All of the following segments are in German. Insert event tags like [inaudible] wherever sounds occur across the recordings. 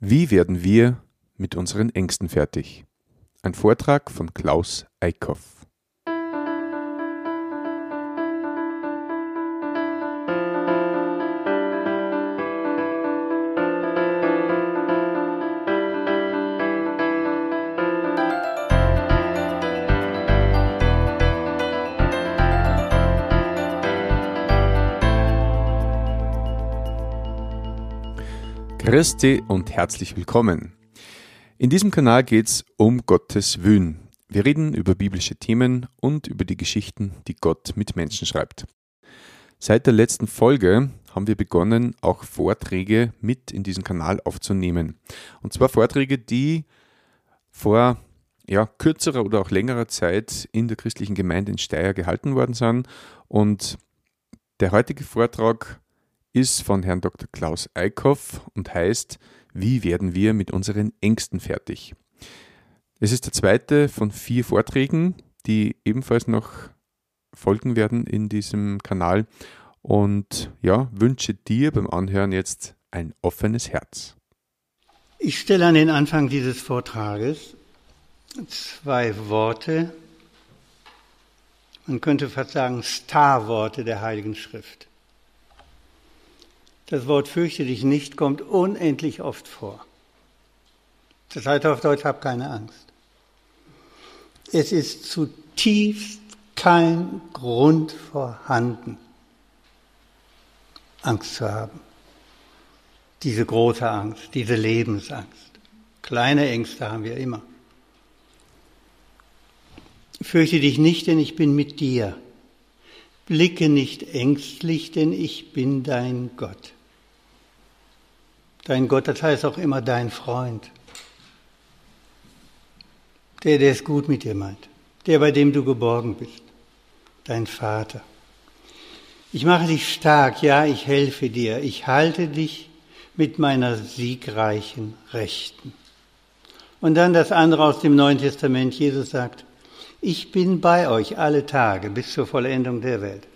Wie werden wir mit unseren Ängsten fertig? Ein Vortrag von Klaus Eickhoff. Christi und herzlich willkommen. In diesem Kanal geht es um Gottes Willen. Wir reden über biblische Themen und über die Geschichten, die Gott mit Menschen schreibt. Seit der letzten Folge haben wir begonnen, auch Vorträge mit in diesen Kanal aufzunehmen. Und zwar Vorträge, die vor ja, kürzerer oder auch längerer Zeit in der christlichen Gemeinde in Steyr gehalten worden sind. Und der heutige Vortrag ist von Herrn Dr. Klaus Eickhoff und heißt Wie werden wir mit unseren Ängsten fertig? Es ist der zweite von vier Vorträgen, die ebenfalls noch folgen werden in diesem Kanal. Und ja, wünsche dir beim Anhören jetzt ein offenes Herz. Ich stelle an den Anfang dieses Vortrages zwei Worte, man könnte fast sagen Starworte der Heiligen Schrift. Das Wort fürchte dich nicht kommt unendlich oft vor. Das heißt auf Deutsch, hab keine Angst. Es ist zutiefst kein Grund vorhanden, Angst zu haben. Diese große Angst, diese Lebensangst. Kleine Ängste haben wir immer. Fürchte dich nicht, denn ich bin mit dir. Blicke nicht ängstlich, denn ich bin dein Gott. Dein Gott, das heißt auch immer dein Freund. Der, der es gut mit dir meint. Der, bei dem du geborgen bist. Dein Vater. Ich mache dich stark, ja, ich helfe dir. Ich halte dich mit meiner siegreichen Rechten. Und dann das andere aus dem Neuen Testament. Jesus sagt, ich bin bei euch alle Tage bis zur Vollendung der Welt.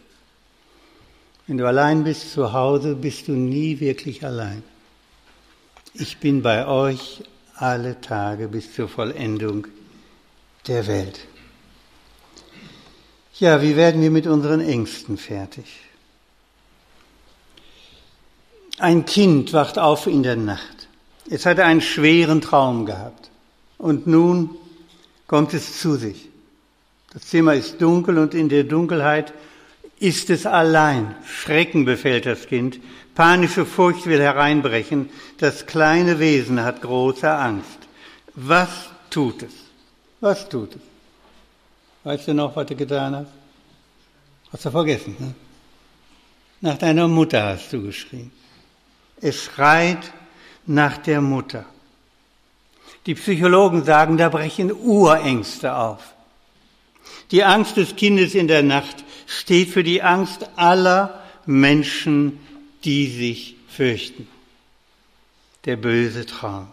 Wenn du allein bist zu Hause, bist du nie wirklich allein ich bin bei euch alle Tage bis zur Vollendung der Welt. Ja, wie werden wir mit unseren Ängsten fertig? Ein Kind wacht auf in der Nacht. Es hatte einen schweren Traum gehabt. Und nun kommt es zu sich. Das Zimmer ist dunkel und in der Dunkelheit ist es allein. Schrecken befällt das Kind. Panische Furcht will hereinbrechen. Das kleine Wesen hat große Angst. Was tut es? Was tut es? Weißt du noch, was du getan hast? Hast du vergessen, ne? Nach deiner Mutter hast du geschrien. Es schreit nach der Mutter. Die Psychologen sagen, da brechen Urängste auf. Die Angst des Kindes in der Nacht steht für die Angst aller Menschen, die sich fürchten. Der böse Traum.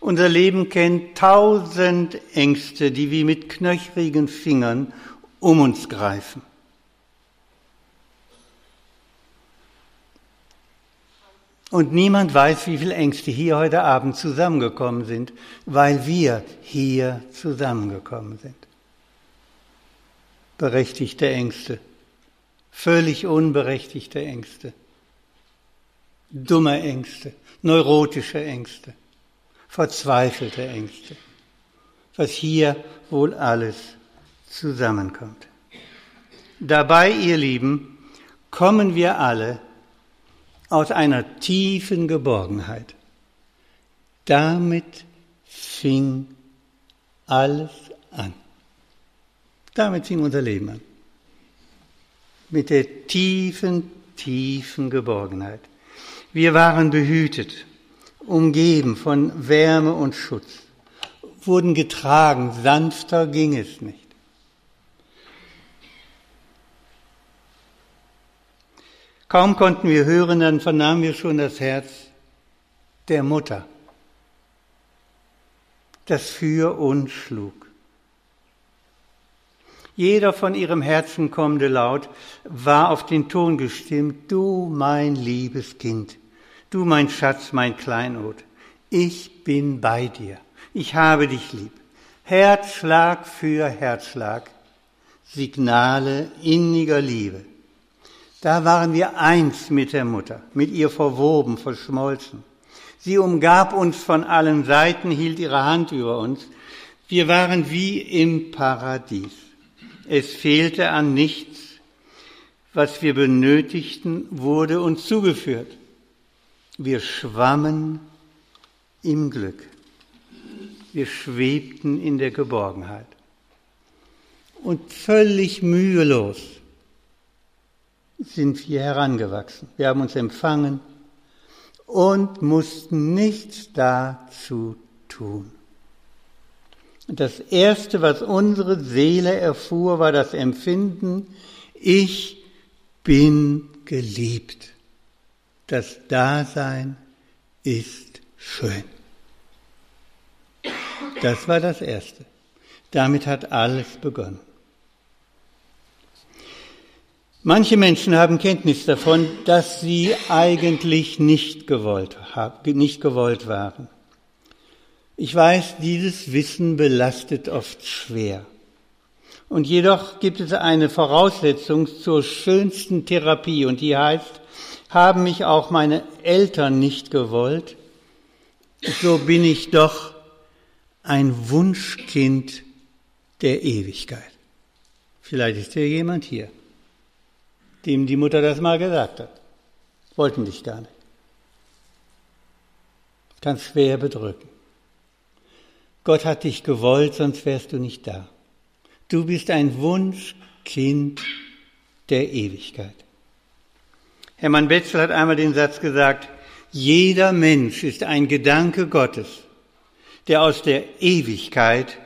Unser Leben kennt tausend Ängste, die wie mit knöchrigen Fingern um uns greifen. Und niemand weiß, wie viele Ängste hier heute Abend zusammengekommen sind, weil wir hier zusammengekommen sind berechtigte Ängste, völlig unberechtigte Ängste, dumme Ängste, neurotische Ängste, verzweifelte Ängste, was hier wohl alles zusammenkommt. Dabei, ihr Lieben, kommen wir alle aus einer tiefen Geborgenheit. Damit fing alles. Damit fing unser Leben an. Mit der tiefen, tiefen Geborgenheit. Wir waren behütet, umgeben von Wärme und Schutz, wurden getragen, sanfter ging es nicht. Kaum konnten wir hören, dann vernahmen wir schon das Herz der Mutter, das für uns schlug. Jeder von ihrem Herzen kommende Laut war auf den Ton gestimmt, du mein liebes Kind, Du, mein Schatz, mein Kleinod, ich bin bei dir. Ich habe dich lieb. Herzschlag für Herzschlag. Signale inniger Liebe. Da waren wir eins mit der Mutter, mit ihr verwoben, verschmolzen. Sie umgab uns von allen Seiten, hielt ihre Hand über uns. Wir waren wie im Paradies. Es fehlte an nichts. Was wir benötigten, wurde uns zugeführt. Wir schwammen im Glück. Wir schwebten in der Geborgenheit. Und völlig mühelos sind wir herangewachsen. Wir haben uns empfangen und mussten nichts dazu tun. Das Erste, was unsere Seele erfuhr, war das Empfinden, ich bin geliebt. Das Dasein ist schön. Das war das Erste. Damit hat alles begonnen. Manche Menschen haben Kenntnis davon, dass sie eigentlich nicht gewollt, nicht gewollt waren. Ich weiß, dieses Wissen belastet oft schwer. Und jedoch gibt es eine Voraussetzung zur schönsten Therapie und die heißt, haben mich auch meine Eltern nicht gewollt, so bin ich doch ein Wunschkind der Ewigkeit. Vielleicht ist hier jemand hier dem die Mutter das mal gesagt hat. Wollten dich gar nicht. Kann schwer bedrücken. Gott hat dich gewollt, sonst wärst du nicht da. Du bist ein Wunschkind der Ewigkeit. Hermann Betzel hat einmal den Satz gesagt, jeder Mensch ist ein Gedanke Gottes, der aus der Ewigkeit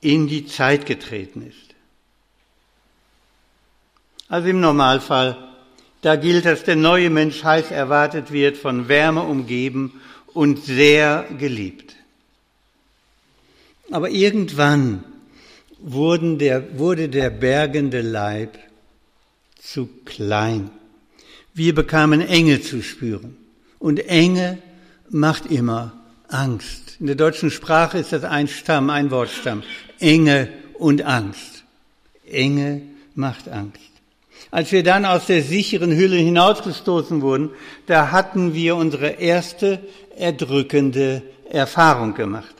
in die Zeit getreten ist. Also im Normalfall, da gilt, dass der neue Mensch heiß erwartet wird, von Wärme umgeben und sehr geliebt. Aber irgendwann der, wurde der bergende Leib zu klein. Wir bekamen Enge zu spüren. Und Enge macht immer Angst. In der deutschen Sprache ist das ein Stamm, ein Wortstamm. Enge und Angst. Enge macht Angst. Als wir dann aus der sicheren Hülle hinausgestoßen wurden, da hatten wir unsere erste erdrückende Erfahrung gemacht.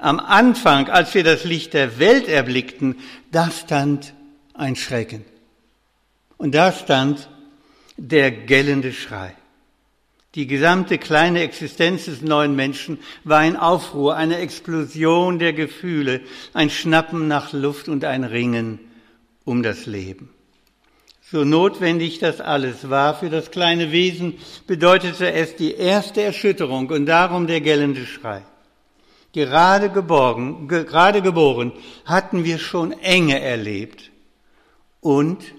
Am Anfang, als wir das Licht der Welt erblickten, da stand ein Schrecken. Und da stand der gellende Schrei. Die gesamte kleine Existenz des neuen Menschen war ein Aufruhr, eine Explosion der Gefühle, ein Schnappen nach Luft und ein Ringen um das Leben. So notwendig das alles war für das kleine Wesen, bedeutete es die erste Erschütterung und darum der gellende Schrei. Gerade geborgen, ge, gerade geboren hatten wir schon Enge erlebt und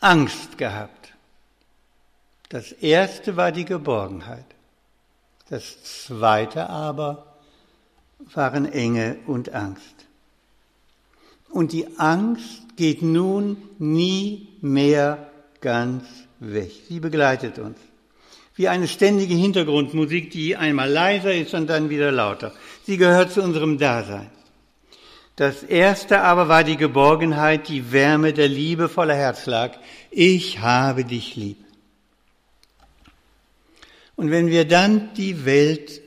Angst gehabt. Das erste war die Geborgenheit. Das zweite aber waren Enge und Angst. Und die Angst geht nun nie mehr ganz weg. Sie begleitet uns. Wie eine ständige Hintergrundmusik, die einmal leiser ist und dann wieder lauter. Sie gehört zu unserem Dasein. Das erste aber war die Geborgenheit, die Wärme, der liebevolle Herzschlag. Ich habe dich lieb. Und wenn wir dann die Welt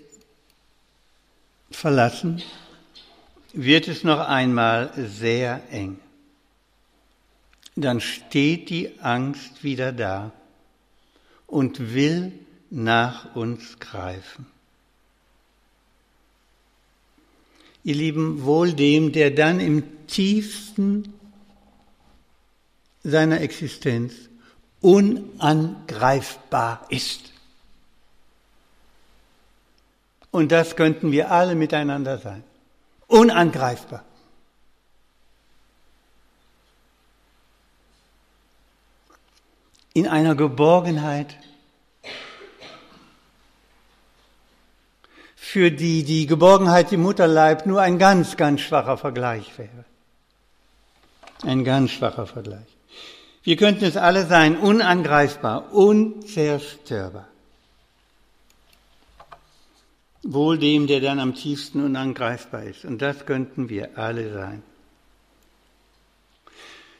verlassen, wird es noch einmal sehr eng. Dann steht die Angst wieder da und will nach uns greifen. Ihr Lieben, wohl dem, der dann im tiefsten seiner Existenz unangreifbar ist. Und das könnten wir alle miteinander sein unangreifbar. In einer Geborgenheit, für die die Geborgenheit im Mutterleib nur ein ganz, ganz schwacher Vergleich wäre. Ein ganz schwacher Vergleich. Wir könnten es alle sein, unangreifbar, unzerstörbar. wohl dem, der dann am tiefsten unangreifbar ist. Und das könnten wir alle sein.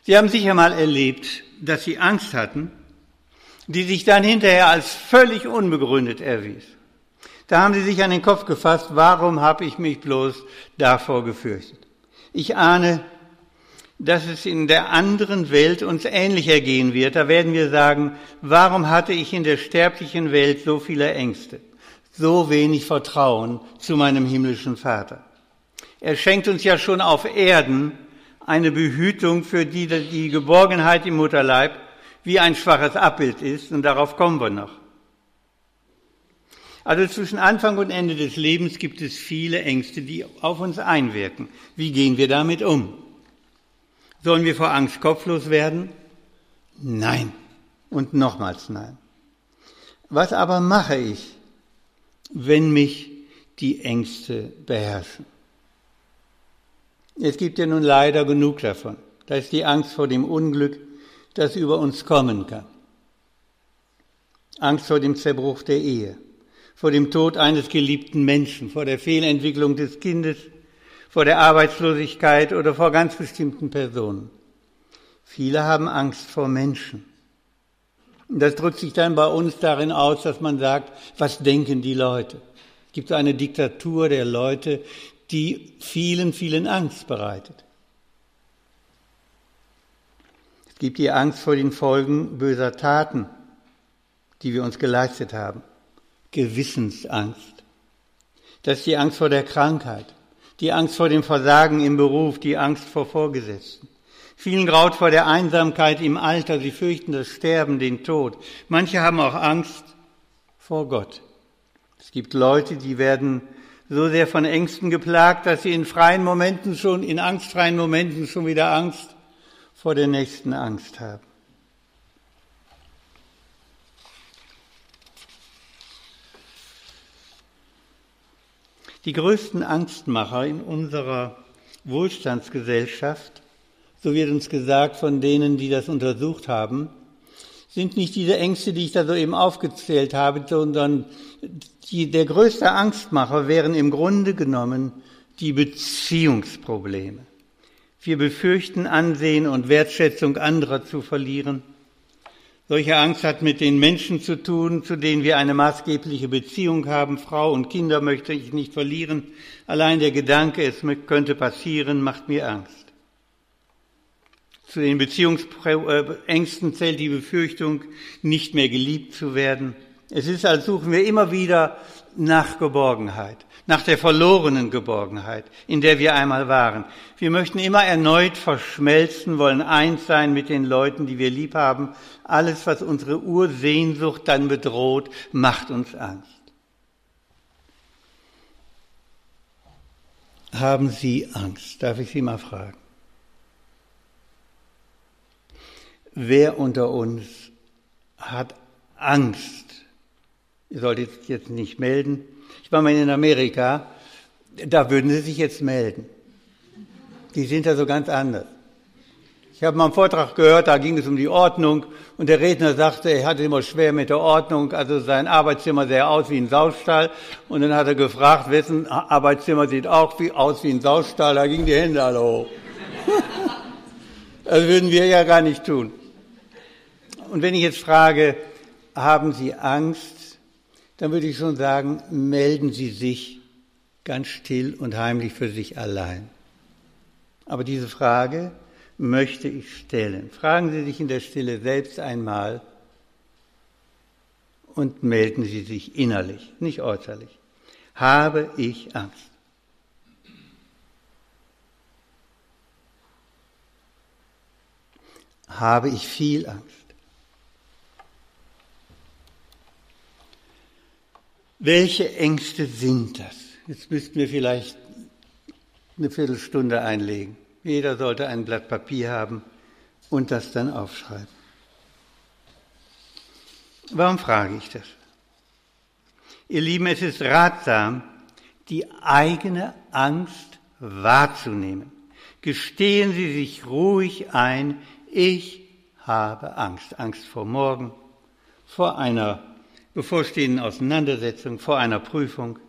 Sie haben sicher mal erlebt, dass Sie Angst hatten, die sich dann hinterher als völlig unbegründet erwies. Da haben Sie sich an den Kopf gefasst, warum habe ich mich bloß davor gefürchtet? Ich ahne, dass es in der anderen Welt uns ähnlich ergehen wird. Da werden wir sagen, warum hatte ich in der sterblichen Welt so viele Ängste, so wenig Vertrauen zu meinem himmlischen Vater? Er schenkt uns ja schon auf Erden eine Behütung, für die die Geborgenheit im Mutterleib wie ein schwaches Abbild ist, und darauf kommen wir noch. Also zwischen Anfang und Ende des Lebens gibt es viele Ängste, die auf uns einwirken. Wie gehen wir damit um? Sollen wir vor Angst kopflos werden? Nein. Und nochmals nein. Was aber mache ich, wenn mich die Ängste beherrschen? Es gibt ja nun leider genug davon. Da ist die Angst vor dem Unglück, das über uns kommen kann. Angst vor dem Zerbruch der Ehe, vor dem Tod eines geliebten Menschen, vor der Fehlentwicklung des Kindes, vor der Arbeitslosigkeit oder vor ganz bestimmten Personen. Viele haben Angst vor Menschen. Das drückt sich dann bei uns darin aus, dass man sagt, was denken die Leute? Es gibt eine Diktatur der Leute, die vielen, vielen Angst bereitet. Es gibt die Angst vor den Folgen böser Taten, die wir uns geleistet haben. Gewissensangst. Das ist die Angst vor der Krankheit, die Angst vor dem Versagen im Beruf, die Angst vor Vorgesetzten. Vielen graut vor der Einsamkeit im Alter, sie fürchten das Sterben, den Tod. Manche haben auch Angst vor Gott. Es gibt Leute, die werden so sehr von Ängsten geplagt, dass sie in freien Momenten schon, in angstfreien Momenten schon wieder Angst vor der nächsten Angst haben. Die größten Angstmacher in unserer Wohlstandsgesellschaft, so wird uns gesagt von denen, die das untersucht haben, sind nicht diese Ängste, die ich da soeben aufgezählt habe, sondern die, der größte Angstmacher wären im Grunde genommen die Beziehungsprobleme. Wir befürchten Ansehen und Wertschätzung anderer zu verlieren. Solche Angst hat mit den Menschen zu tun, zu denen wir eine maßgebliche Beziehung haben. Frau und Kinder möchte ich nicht verlieren. Allein der Gedanke, es könnte passieren, macht mir Angst. Zu den Beziehungsängsten zählt die Befürchtung, nicht mehr geliebt zu werden. Es ist, als suchen wir immer wieder nach Geborgenheit, nach der verlorenen Geborgenheit, in der wir einmal waren. Wir möchten immer erneut verschmelzen, wollen eins sein mit den Leuten, die wir lieb haben. Alles, was unsere Ursehnsucht dann bedroht, macht uns Angst. Haben Sie Angst? Darf ich Sie mal fragen? Wer unter uns hat Angst Ihr solltet jetzt nicht melden. War mal in Amerika, da würden Sie sich jetzt melden. Die sind da so ganz anders. Ich habe mal einen Vortrag gehört, da ging es um die Ordnung und der Redner sagte, er hatte immer schwer mit der Ordnung, also sein Arbeitszimmer sähe aus wie ein Saustall und dann hat er gefragt, wessen Arbeitszimmer sieht auch wie, aus wie ein Saustall, da gingen die Hände alle hoch. das würden wir ja gar nicht tun. Und wenn ich jetzt frage, haben Sie Angst, dann würde ich schon sagen, melden Sie sich ganz still und heimlich für sich allein. Aber diese Frage möchte ich stellen. Fragen Sie sich in der Stille selbst einmal und melden Sie sich innerlich, nicht äußerlich. Habe ich Angst? Habe ich viel Angst? Welche Ängste sind das? Jetzt müssten wir vielleicht eine Viertelstunde einlegen. Jeder sollte ein Blatt Papier haben und das dann aufschreiben. Warum frage ich das? Ihr Lieben, es ist ratsam, die eigene Angst wahrzunehmen. Gestehen Sie sich ruhig ein, ich habe Angst. Angst vor morgen, vor einer bevorstehenden Auseinandersetzung, vor einer Prüfung.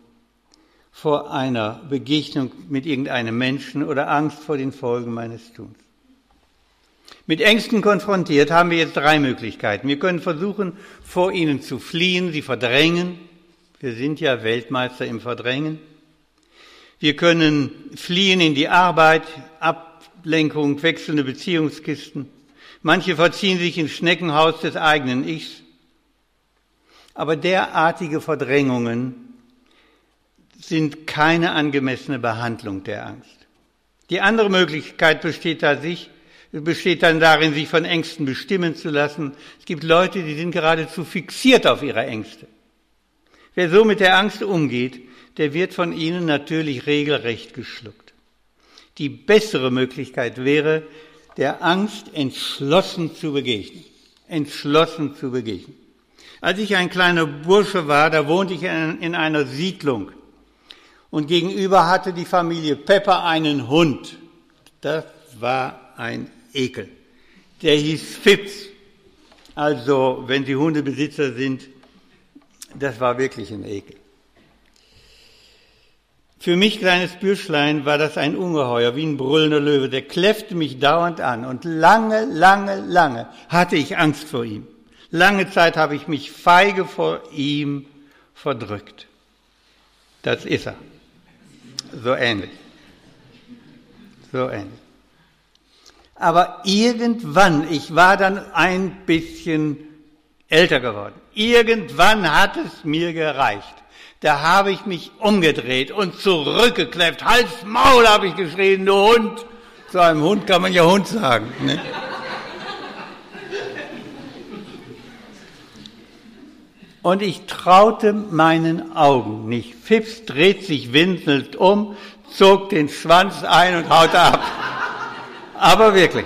vor einer Begegnung mit irgendeinem Menschen oder Angst vor den Folgen meines Tuns. Mit Ängsten konfrontiert haben wir jetzt drei Möglichkeiten. Wir können versuchen, vor ihnen zu fliehen, sie verdrängen. Wir sind ja Weltmeister im Verdrängen. Wir können fliehen in die Arbeit, Ablenkung, wechselnde Beziehungskisten. Manche verziehen sich ins Schneckenhaus des eigenen Ichs. Aber derartige Verdrängungen sind keine angemessene Behandlung der Angst. Die andere Möglichkeit besteht, da sich, besteht dann darin, sich von Ängsten bestimmen zu lassen. Es gibt Leute, die sind geradezu fixiert auf ihre Ängste. Wer so mit der Angst umgeht, der wird von ihnen natürlich regelrecht geschluckt. Die bessere Möglichkeit wäre, der Angst entschlossen zu begegnen. Entschlossen zu begegnen. Als ich ein kleiner Bursche war, da wohnte ich in einer Siedlung. Und gegenüber hatte die Familie Pepper einen Hund. Das war ein Ekel. Der hieß Fips. Also, wenn Sie Hundebesitzer sind, das war wirklich ein Ekel. Für mich, kleines Bürschlein, war das ein Ungeheuer, wie ein brüllender Löwe. Der kläffte mich dauernd an und lange, lange, lange hatte ich Angst vor ihm. Lange Zeit habe ich mich feige vor ihm verdrückt. Das ist er. So ähnlich. So ähnlich. Aber irgendwann, ich war dann ein bisschen älter geworden, irgendwann hat es mir gereicht. Da habe ich mich umgedreht und zurückgekläfft. Hals, Maul, habe ich geschrien, du Hund. Zu einem Hund kann man ja Hund sagen. Ne? Und ich traute meinen Augen nicht. Fips dreht sich winselnd um, zog den Schwanz ein und haute ab. Aber wirklich.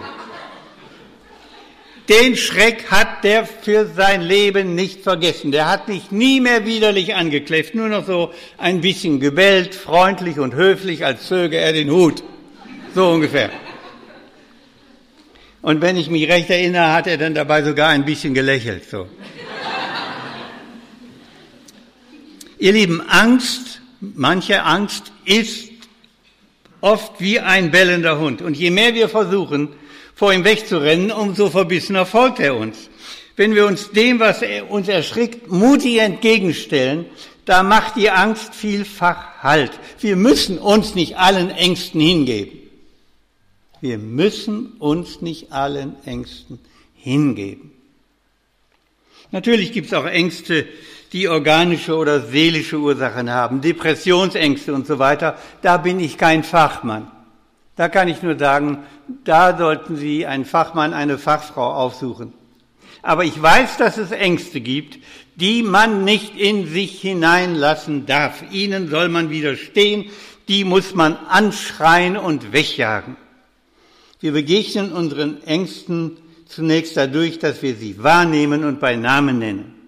Den Schreck hat der für sein Leben nicht vergessen. Der hat mich nie mehr widerlich angekläfft, nur noch so ein bisschen gebellt, freundlich und höflich, als zöge er den Hut. So ungefähr. Und wenn ich mich recht erinnere, hat er dann dabei sogar ein bisschen gelächelt, so. Ihr Lieben, Angst, manche Angst ist oft wie ein bellender Hund. Und je mehr wir versuchen, vor ihm wegzurennen, umso verbissener folgt er uns. Wenn wir uns dem, was uns erschrickt, mutig entgegenstellen, da macht die Angst vielfach Halt. Wir müssen uns nicht allen Ängsten hingeben. Wir müssen uns nicht allen Ängsten hingeben. Natürlich gibt es auch Ängste, die organische oder seelische Ursachen haben, Depressionsängste und so weiter, da bin ich kein Fachmann. Da kann ich nur sagen, da sollten Sie einen Fachmann, eine Fachfrau aufsuchen. Aber ich weiß, dass es Ängste gibt, die man nicht in sich hineinlassen darf. Ihnen soll man widerstehen, die muss man anschreien und wegjagen. Wir begegnen unseren Ängsten zunächst dadurch, dass wir sie wahrnehmen und bei Namen nennen.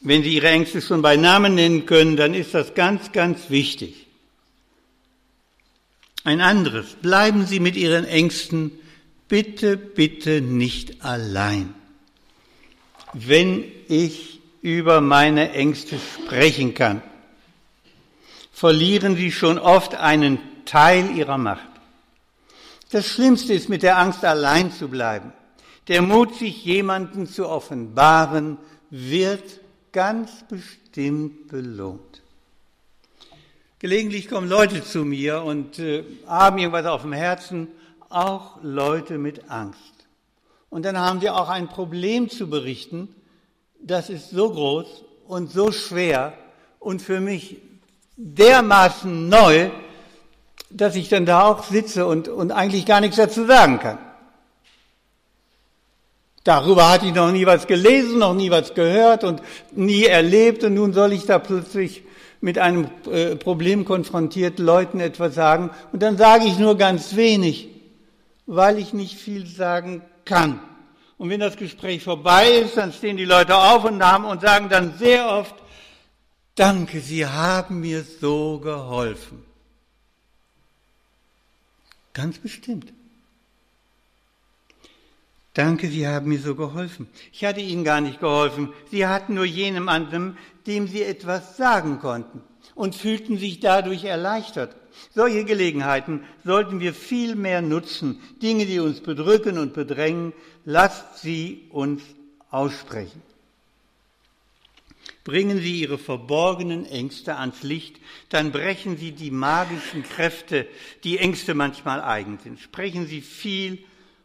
Wenn Sie Ihre Ängste schon bei Namen nennen können, dann ist das ganz, ganz wichtig. Ein anderes, bleiben Sie mit Ihren Ängsten bitte, bitte nicht allein. Wenn ich über meine Ängste sprechen kann, verlieren Sie schon oft einen Teil Ihrer Macht. Das Schlimmste ist, mit der Angst allein zu bleiben. Der Mut, sich jemanden zu offenbaren, wird ganz bestimmt belohnt. Gelegentlich kommen Leute zu mir und äh, haben irgendwas auf dem Herzen, auch Leute mit Angst. Und dann haben wir auch ein Problem zu berichten, das ist so groß und so schwer und für mich dermaßen neu, dass ich dann da auch sitze und, und eigentlich gar nichts dazu sagen kann. Darüber hatte ich noch nie was gelesen, noch nie was gehört und nie erlebt und nun soll ich da plötzlich mit einem äh, Problem konfrontiert Leuten etwas sagen und dann sage ich nur ganz wenig, weil ich nicht viel sagen kann. Und wenn das Gespräch vorbei ist, dann stehen die Leute auf und, haben, und sagen dann sehr oft, danke, Sie haben mir so geholfen. Ganz bestimmt. Danke, Sie haben mir so geholfen. Ich hatte Ihnen gar nicht geholfen. Sie hatten nur jenem anderen, dem Sie etwas sagen konnten und fühlten sich dadurch erleichtert. Solche Gelegenheiten sollten wir viel mehr nutzen. Dinge, die uns bedrücken und bedrängen, lasst sie uns aussprechen. Bringen Sie Ihre verborgenen Ängste ans Licht, dann brechen Sie die magischen Kräfte, die Ängste manchmal eigen sind. Sprechen Sie viel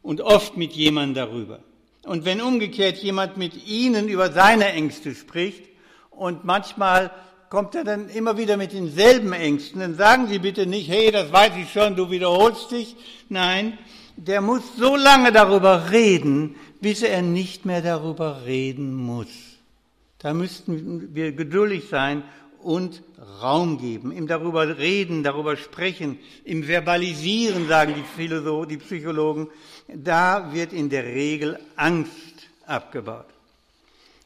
und oft mit jemandem darüber. Und wenn umgekehrt jemand mit Ihnen über seine Ängste spricht und manchmal kommt er dann immer wieder mit denselben Ängsten, dann sagen Sie bitte nicht, hey, das weiß ich schon, du wiederholst dich. Nein, der muss so lange darüber reden, bis er nicht mehr darüber reden muss. Da müssten wir geduldig sein und Raum geben, ihm darüber reden, darüber sprechen, im Verbalisieren, sagen die, Philosophen, die Psychologen, da wird in der Regel Angst abgebaut.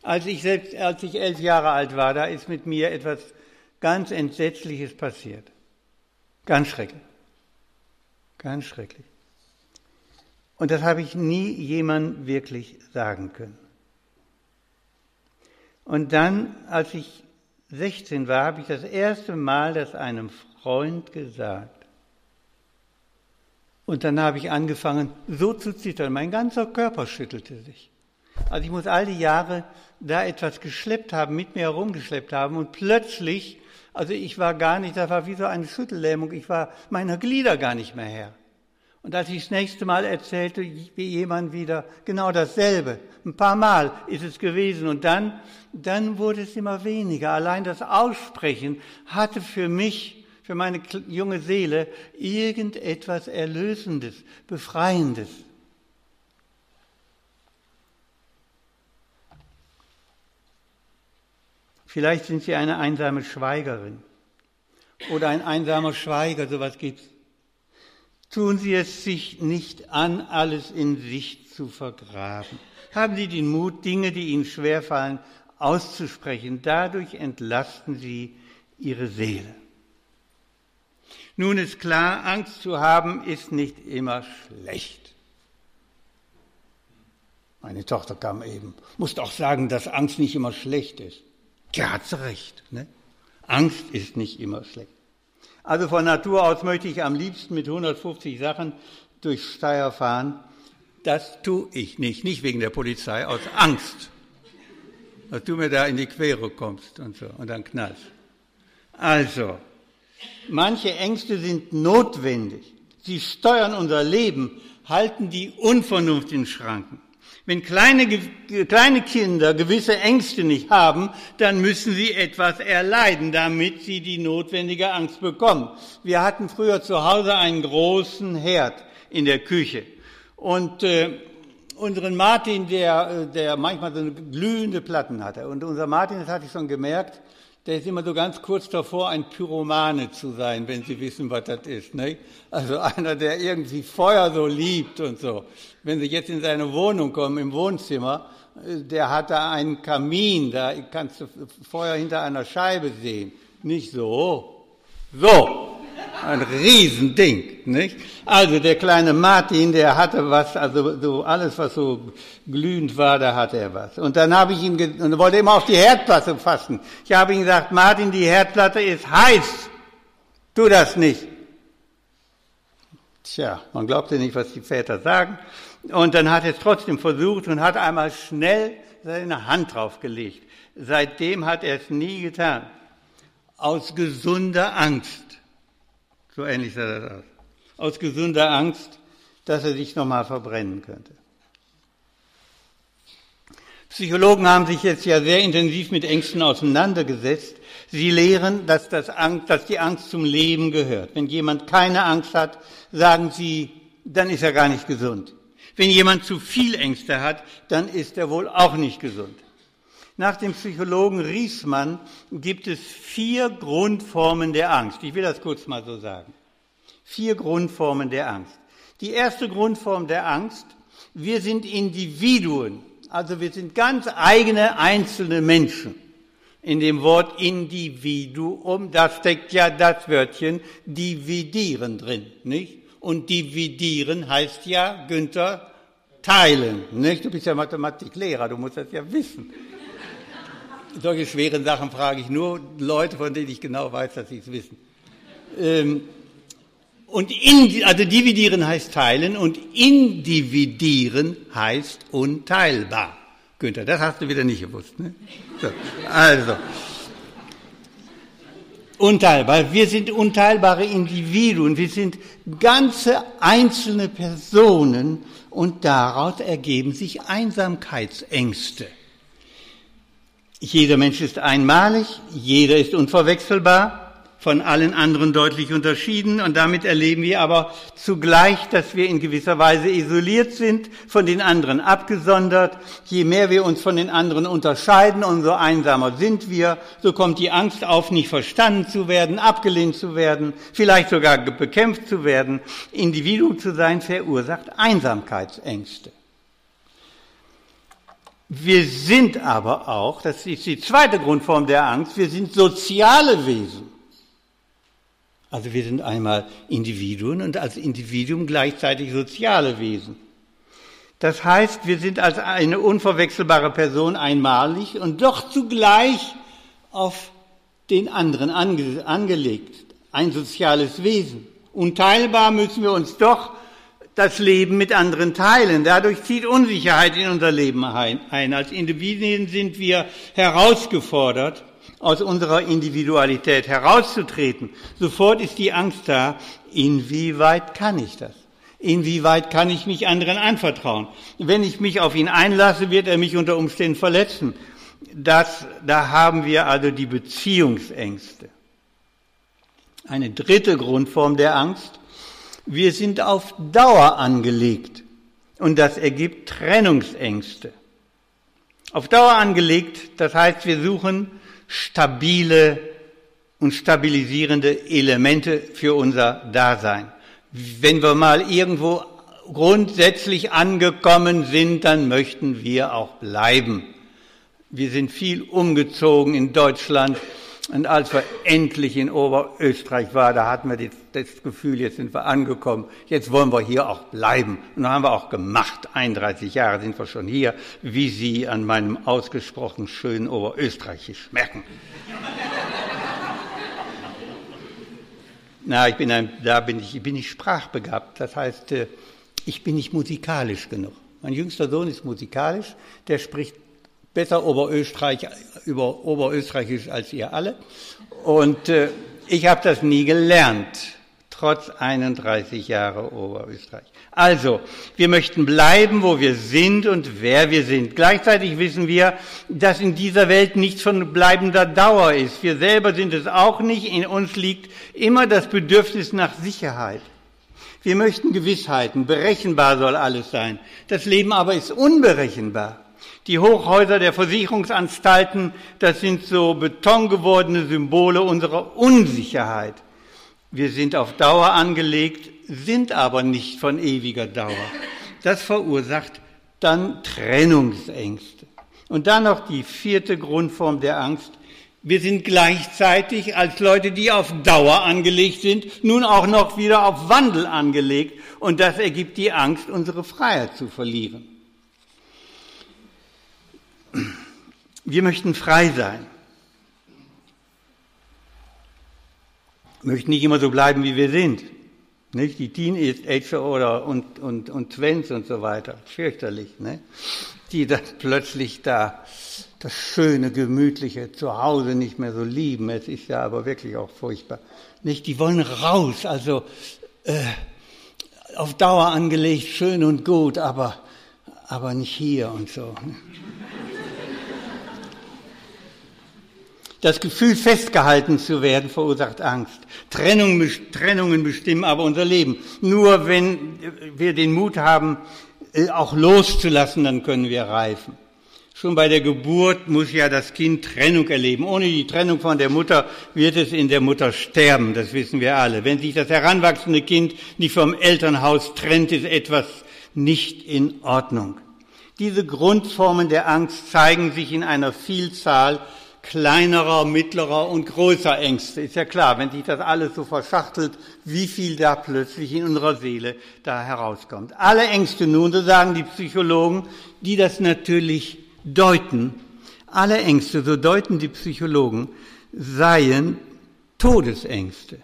Als ich selbst, als ich elf Jahre alt war, da ist mit mir etwas ganz Entsetzliches passiert. Ganz schrecklich. Ganz schrecklich. Und das habe ich nie jemandem wirklich sagen können. Und dann, als ich 16 war, habe ich das erste Mal das einem Freund gesagt. Und dann habe ich angefangen, so zu zittern. Mein ganzer Körper schüttelte sich. Also ich muss all die Jahre da etwas geschleppt haben, mit mir herumgeschleppt haben und plötzlich, also ich war gar nicht, das war wie so eine Schüttellähmung, ich war meiner Glieder gar nicht mehr Herr. Und als ich das nächste Mal erzählte, wie jemand wieder genau dasselbe. Ein paar Mal ist es gewesen und dann, dann wurde es immer weniger. Allein das Aussprechen hatte für mich, für meine junge Seele irgendetwas Erlösendes, Befreiendes. Vielleicht sind Sie eine einsame Schweigerin oder ein einsamer Schweiger, sowas gibt's. Tun Sie es sich nicht an, alles in sich zu vergraben. Haben Sie den Mut, Dinge, die Ihnen schwerfallen, auszusprechen. Dadurch entlasten Sie Ihre Seele. Nun ist klar, Angst zu haben ist nicht immer schlecht. Meine Tochter kam eben, musste auch sagen, dass Angst nicht immer schlecht ist. Ja, hat recht. Ne? Angst ist nicht immer schlecht. Also von Natur aus möchte ich am liebsten mit 150 Sachen durch Steyr fahren. Das tue ich nicht, nicht wegen der Polizei, aus Angst, dass du mir da in die Quere kommst und so und dann knallst. Also, manche Ängste sind notwendig. Sie steuern unser Leben, halten die Unvernunft in Schranken. Wenn kleine, kleine Kinder gewisse Ängste nicht haben, dann müssen sie etwas erleiden, damit sie die notwendige Angst bekommen. Wir hatten früher zu Hause einen großen Herd in der Küche. Und äh, unseren Martin, der, äh, der manchmal so glühende Platten hatte. Und unser Martin, das hatte ich schon gemerkt, der ist immer so ganz kurz davor, ein Pyromane zu sein, wenn Sie wissen, was das ist. Ne? Also einer, der irgendwie Feuer so liebt und so. Wenn Sie jetzt in seine Wohnung kommen, im Wohnzimmer, der hat da einen Kamin, da kannst du Feuer hinter einer Scheibe sehen. Nicht so, so. Ein Riesending, nicht? Also der kleine Martin, der hatte was, also so alles, was so glühend war, da hatte er was. Und dann habe ich ihm, und wollte immer auf die Herdplatte fassen. Ich habe ihm gesagt, Martin, die Herdplatte ist heiß. Tu das nicht. Tja, man glaubte nicht, was die Väter sagen. Und dann hat er es trotzdem versucht und hat einmal schnell seine Hand draufgelegt. Seitdem hat er es nie getan. Aus gesunder Angst. So ähnlich sah das aus. Aus gesunder Angst, dass er sich nochmal verbrennen könnte. Psychologen haben sich jetzt ja sehr intensiv mit Ängsten auseinandergesetzt. Sie lehren, dass, das Angst, dass die Angst zum Leben gehört. Wenn jemand keine Angst hat, sagen sie, dann ist er gar nicht gesund. Wenn jemand zu viel Ängste hat, dann ist er wohl auch nicht gesund. Nach dem Psychologen Riesmann gibt es vier Grundformen der Angst. Ich will das kurz mal so sagen. Vier Grundformen der Angst. Die erste Grundform der Angst, wir sind Individuen, also wir sind ganz eigene einzelne Menschen. In dem Wort Individuum, da steckt ja das Wörtchen dividieren drin, nicht? Und dividieren heißt ja, Günther, teilen. Nicht? Du bist ja Mathematiklehrer, du musst das ja wissen. Solche schweren Sachen frage ich nur Leute, von denen ich genau weiß, dass sie es wissen. Ähm, und in, also dividieren heißt teilen und individieren heißt unteilbar. Günther, das hast du wieder nicht gewusst. Ne? So, also, unteilbar. Wir sind unteilbare Individuen. Wir sind ganze einzelne Personen und daraus ergeben sich Einsamkeitsängste. Jeder Mensch ist einmalig, jeder ist unverwechselbar, von allen anderen deutlich unterschieden und damit erleben wir aber zugleich, dass wir in gewisser Weise isoliert sind, von den anderen abgesondert. Je mehr wir uns von den anderen unterscheiden, umso einsamer sind wir. So kommt die Angst auf, nicht verstanden zu werden, abgelehnt zu werden, vielleicht sogar bekämpft zu werden. Individuum zu sein verursacht Einsamkeitsängste. Wir sind aber auch, das ist die zweite Grundform der Angst, wir sind soziale Wesen. Also wir sind einmal Individuen und als Individuum gleichzeitig soziale Wesen. Das heißt, wir sind als eine unverwechselbare Person einmalig und doch zugleich auf den anderen ange angelegt. Ein soziales Wesen. Unteilbar müssen wir uns doch das Leben mit anderen teilen. Dadurch zieht Unsicherheit in unser Leben ein. Als Individuen sind wir herausgefordert, aus unserer Individualität herauszutreten. Sofort ist die Angst da, inwieweit kann ich das? Inwieweit kann ich mich anderen anvertrauen? Wenn ich mich auf ihn einlasse, wird er mich unter Umständen verletzen. Das, da haben wir also die Beziehungsängste. Eine dritte Grundform der Angst. Wir sind auf Dauer angelegt und das ergibt Trennungsängste. Auf Dauer angelegt, das heißt, wir suchen stabile und stabilisierende Elemente für unser Dasein. Wenn wir mal irgendwo grundsätzlich angekommen sind, dann möchten wir auch bleiben. Wir sind viel umgezogen in Deutschland und als wir endlich in Oberösterreich waren, da hatten wir das Gefühl, jetzt sind wir angekommen, jetzt wollen wir hier auch bleiben. Und das haben wir auch gemacht. 31 Jahre sind wir schon hier, wie Sie an meinem ausgesprochen schönen Oberösterreichisch merken. Na, ich bin ein, da bin ich, bin ich sprachbegabt. Das heißt, äh, ich bin nicht musikalisch genug. Mein jüngster Sohn ist musikalisch, der spricht besser Oberösterreich, über Oberösterreichisch als ihr alle. Und äh, ich habe das nie gelernt, trotz 31 Jahre Oberösterreich. Also, wir möchten bleiben, wo wir sind und wer wir sind. Gleichzeitig wissen wir, dass in dieser Welt nichts von bleibender Dauer ist. Wir selber sind es auch nicht. In uns liegt immer das Bedürfnis nach Sicherheit. Wir möchten Gewissheiten. Berechenbar soll alles sein. Das Leben aber ist unberechenbar. Die Hochhäuser der Versicherungsanstalten, das sind so betongewordene Symbole unserer Unsicherheit. Wir sind auf Dauer angelegt, sind aber nicht von ewiger Dauer. Das verursacht dann Trennungsängste. Und dann noch die vierte Grundform der Angst. Wir sind gleichzeitig als Leute, die auf Dauer angelegt sind, nun auch noch wieder auf Wandel angelegt. Und das ergibt die Angst, unsere Freiheit zu verlieren. Wir möchten frei sein. Wir möchten nicht immer so bleiben, wie wir sind. Nicht? Die Teenager oder und, und, und Twins und so weiter. Fürchterlich, ne? Die dann plötzlich da das schöne, gemütliche Zuhause nicht mehr so lieben. Es ist ja aber wirklich auch furchtbar. Nicht? Die wollen raus, also äh, auf Dauer angelegt, schön und gut, aber, aber nicht hier und so. Ne? Das Gefühl, festgehalten zu werden, verursacht Angst. Trennung, Trennungen bestimmen aber unser Leben. Nur wenn wir den Mut haben, äh, auch loszulassen, dann können wir reifen. Schon bei der Geburt muss ja das Kind Trennung erleben. Ohne die Trennung von der Mutter wird es in der Mutter sterben, das wissen wir alle. Wenn sich das heranwachsende Kind nicht vom Elternhaus trennt, ist etwas nicht in Ordnung. Diese Grundformen der Angst zeigen sich in einer Vielzahl kleinerer, mittlerer und größer Ängste. Ist ja klar, wenn sich das alles so verschachtelt, wie viel da plötzlich in unserer Seele da herauskommt. Alle Ängste nun, so sagen die Psychologen, die das natürlich deuten, alle Ängste, so deuten die Psychologen, seien Todesängste.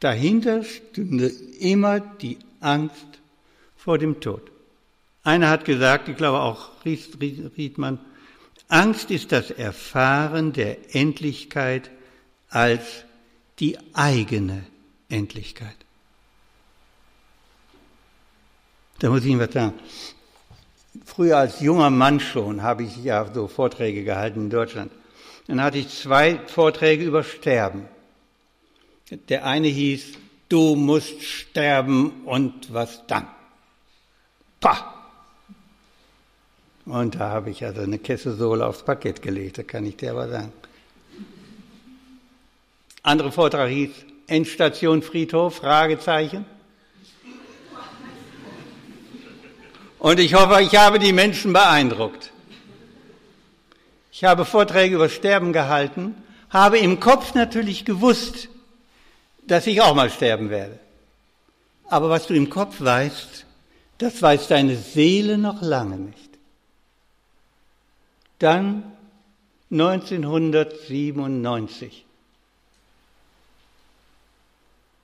Dahinter stünde immer die Angst vor dem Tod. Einer hat gesagt, ich glaube auch Riedmann, Angst ist das Erfahren der Endlichkeit als die eigene Endlichkeit. Da muss ich Ihnen was sagen. Früher als junger Mann schon habe ich ja so Vorträge gehalten in Deutschland. Dann hatte ich zwei Vorträge über Sterben. Der eine hieß, du musst sterben und was dann? Pah! Und da habe ich also eine Kesselsohle aufs Parkett gelegt, das kann ich dir aber sagen. Andere Vortrag hieß Endstation Friedhof, Fragezeichen. Und ich hoffe, ich habe die Menschen beeindruckt. Ich habe Vorträge über Sterben gehalten, habe im Kopf natürlich gewusst, dass ich auch mal sterben werde. Aber was du im Kopf weißt, das weiß deine Seele noch lange nicht. Dann 1997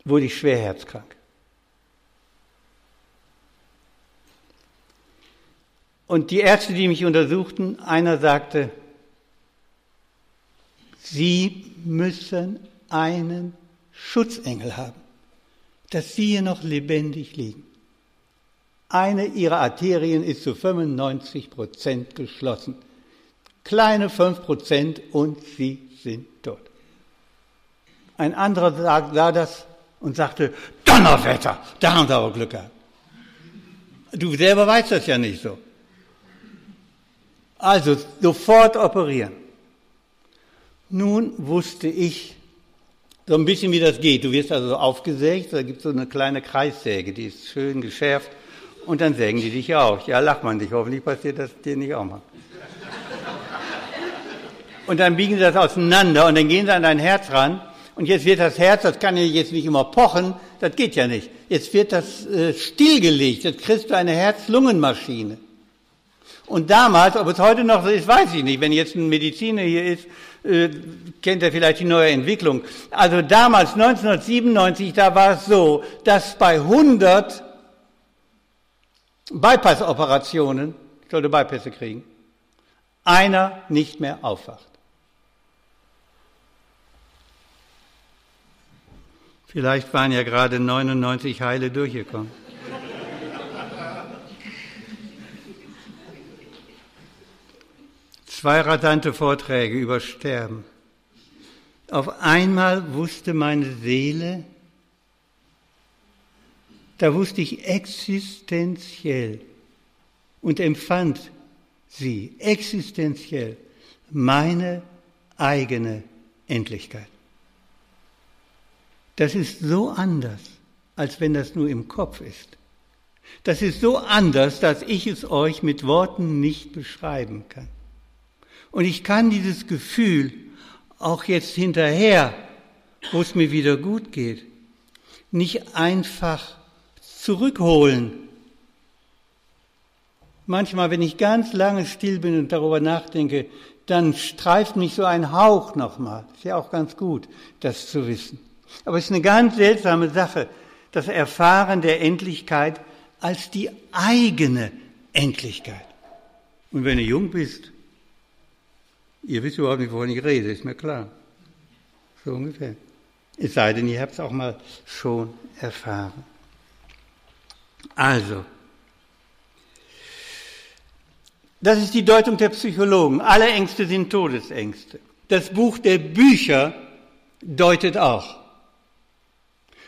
wurde ich schwer herzkrank. Und die Ärzte, die mich untersuchten, einer sagte, Sie müssen einen Schutzengel haben, dass Sie hier noch lebendig liegen. Eine Ihrer Arterien ist zu 95 Prozent geschlossen. Kleine 5 Prozent und Sie sind tot. Ein anderer sah, sah das und sagte, Donnerwetter, da haben Sie aber Glück gehabt. Du selber weißt das ja nicht so. Also sofort operieren. Nun wusste ich so ein bisschen, wie das geht. Du wirst also aufgesägt, da gibt es so eine kleine Kreissäge, die ist schön geschärft und dann sägen die dich auch. Ja, lacht man dich. Hoffentlich passiert das dir nicht auch mal. Und dann biegen sie das auseinander und dann gehen sie an dein Herz ran. Und jetzt wird das Herz, das kann ja jetzt nicht immer pochen, das geht ja nicht. Jetzt wird das äh, stillgelegt, jetzt kriegst du eine Herz-Lungen-Maschine. Und damals, ob es heute noch so ist, weiß ich nicht. Wenn jetzt ein Mediziner hier ist, äh, kennt er vielleicht die neue Entwicklung. Also damals, 1997, da war es so, dass bei 100 Bypass-Operationen, ich sollte Bypässe kriegen, einer nicht mehr aufwacht. Vielleicht waren ja gerade 99 Heile durchgekommen. Zwei rasante Vorträge über Sterben. Auf einmal wusste meine Seele, da wusste ich existenziell und empfand sie existenziell meine eigene Endlichkeit. Das ist so anders, als wenn das nur im Kopf ist. Das ist so anders, dass ich es euch mit Worten nicht beschreiben kann. Und ich kann dieses Gefühl auch jetzt hinterher, wo es mir wieder gut geht, nicht einfach zurückholen. Manchmal, wenn ich ganz lange still bin und darüber nachdenke, dann streift mich so ein Hauch nochmal. Ist ja auch ganz gut, das zu wissen. Aber es ist eine ganz seltsame Sache, das Erfahren der Endlichkeit als die eigene Endlichkeit. Und wenn du jung bist, Ihr wisst überhaupt nicht, wovon ich rede, ist mir klar. So ungefähr. Es sei denn, ihr habt es auch mal schon erfahren. Also, das ist die Deutung der Psychologen. Alle Ängste sind Todesängste. Das Buch der Bücher deutet auch.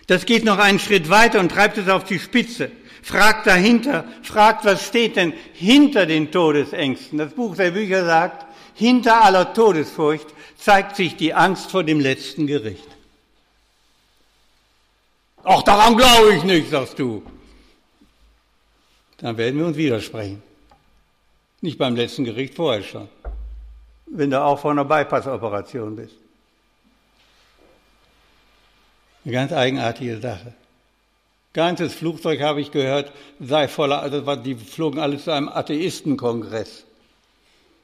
Das geht noch einen Schritt weiter und treibt es auf die Spitze. Fragt dahinter, fragt, was steht denn hinter den Todesängsten. Das Buch der Bücher sagt, hinter aller Todesfurcht zeigt sich die Angst vor dem letzten Gericht. Auch daran glaube ich nicht, sagst du. Dann werden wir uns widersprechen. Nicht beim letzten Gericht, vorher schon. wenn du auch vor einer Bypass-Operation bist. Eine ganz eigenartige Sache. Ganzes Flugzeug, habe ich gehört, sei voller, also die flogen alle zu einem Atheistenkongress.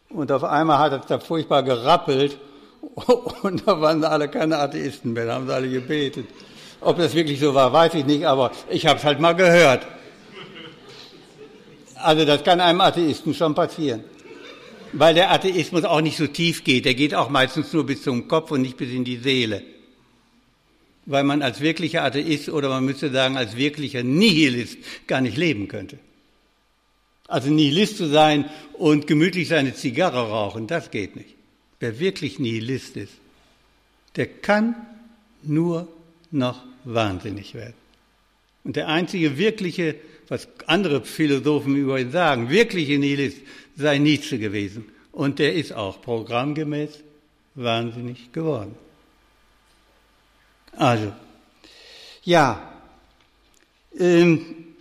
Und auf einmal hat es da furchtbar gerappelt [laughs] und da waren alle keine Atheisten mehr, da haben sie alle gebetet. Ob das wirklich so war, weiß ich nicht, aber ich habe es halt mal gehört. Also das kann einem Atheisten schon passieren. Weil der Atheismus auch nicht so tief geht. Der geht auch meistens nur bis zum Kopf und nicht bis in die Seele. Weil man als wirklicher Atheist oder man müsste sagen als wirklicher Nihilist gar nicht leben könnte. Also Nihilist zu sein und gemütlich seine Zigarre rauchen, das geht nicht. Wer wirklich Nihilist ist, der kann nur noch wahnsinnig werden. Und der einzige wirkliche, was andere Philosophen über ihn sagen, wirkliche Nihilist sei Nietzsche gewesen. Und der ist auch programmgemäß wahnsinnig geworden. Also, ja, ähm,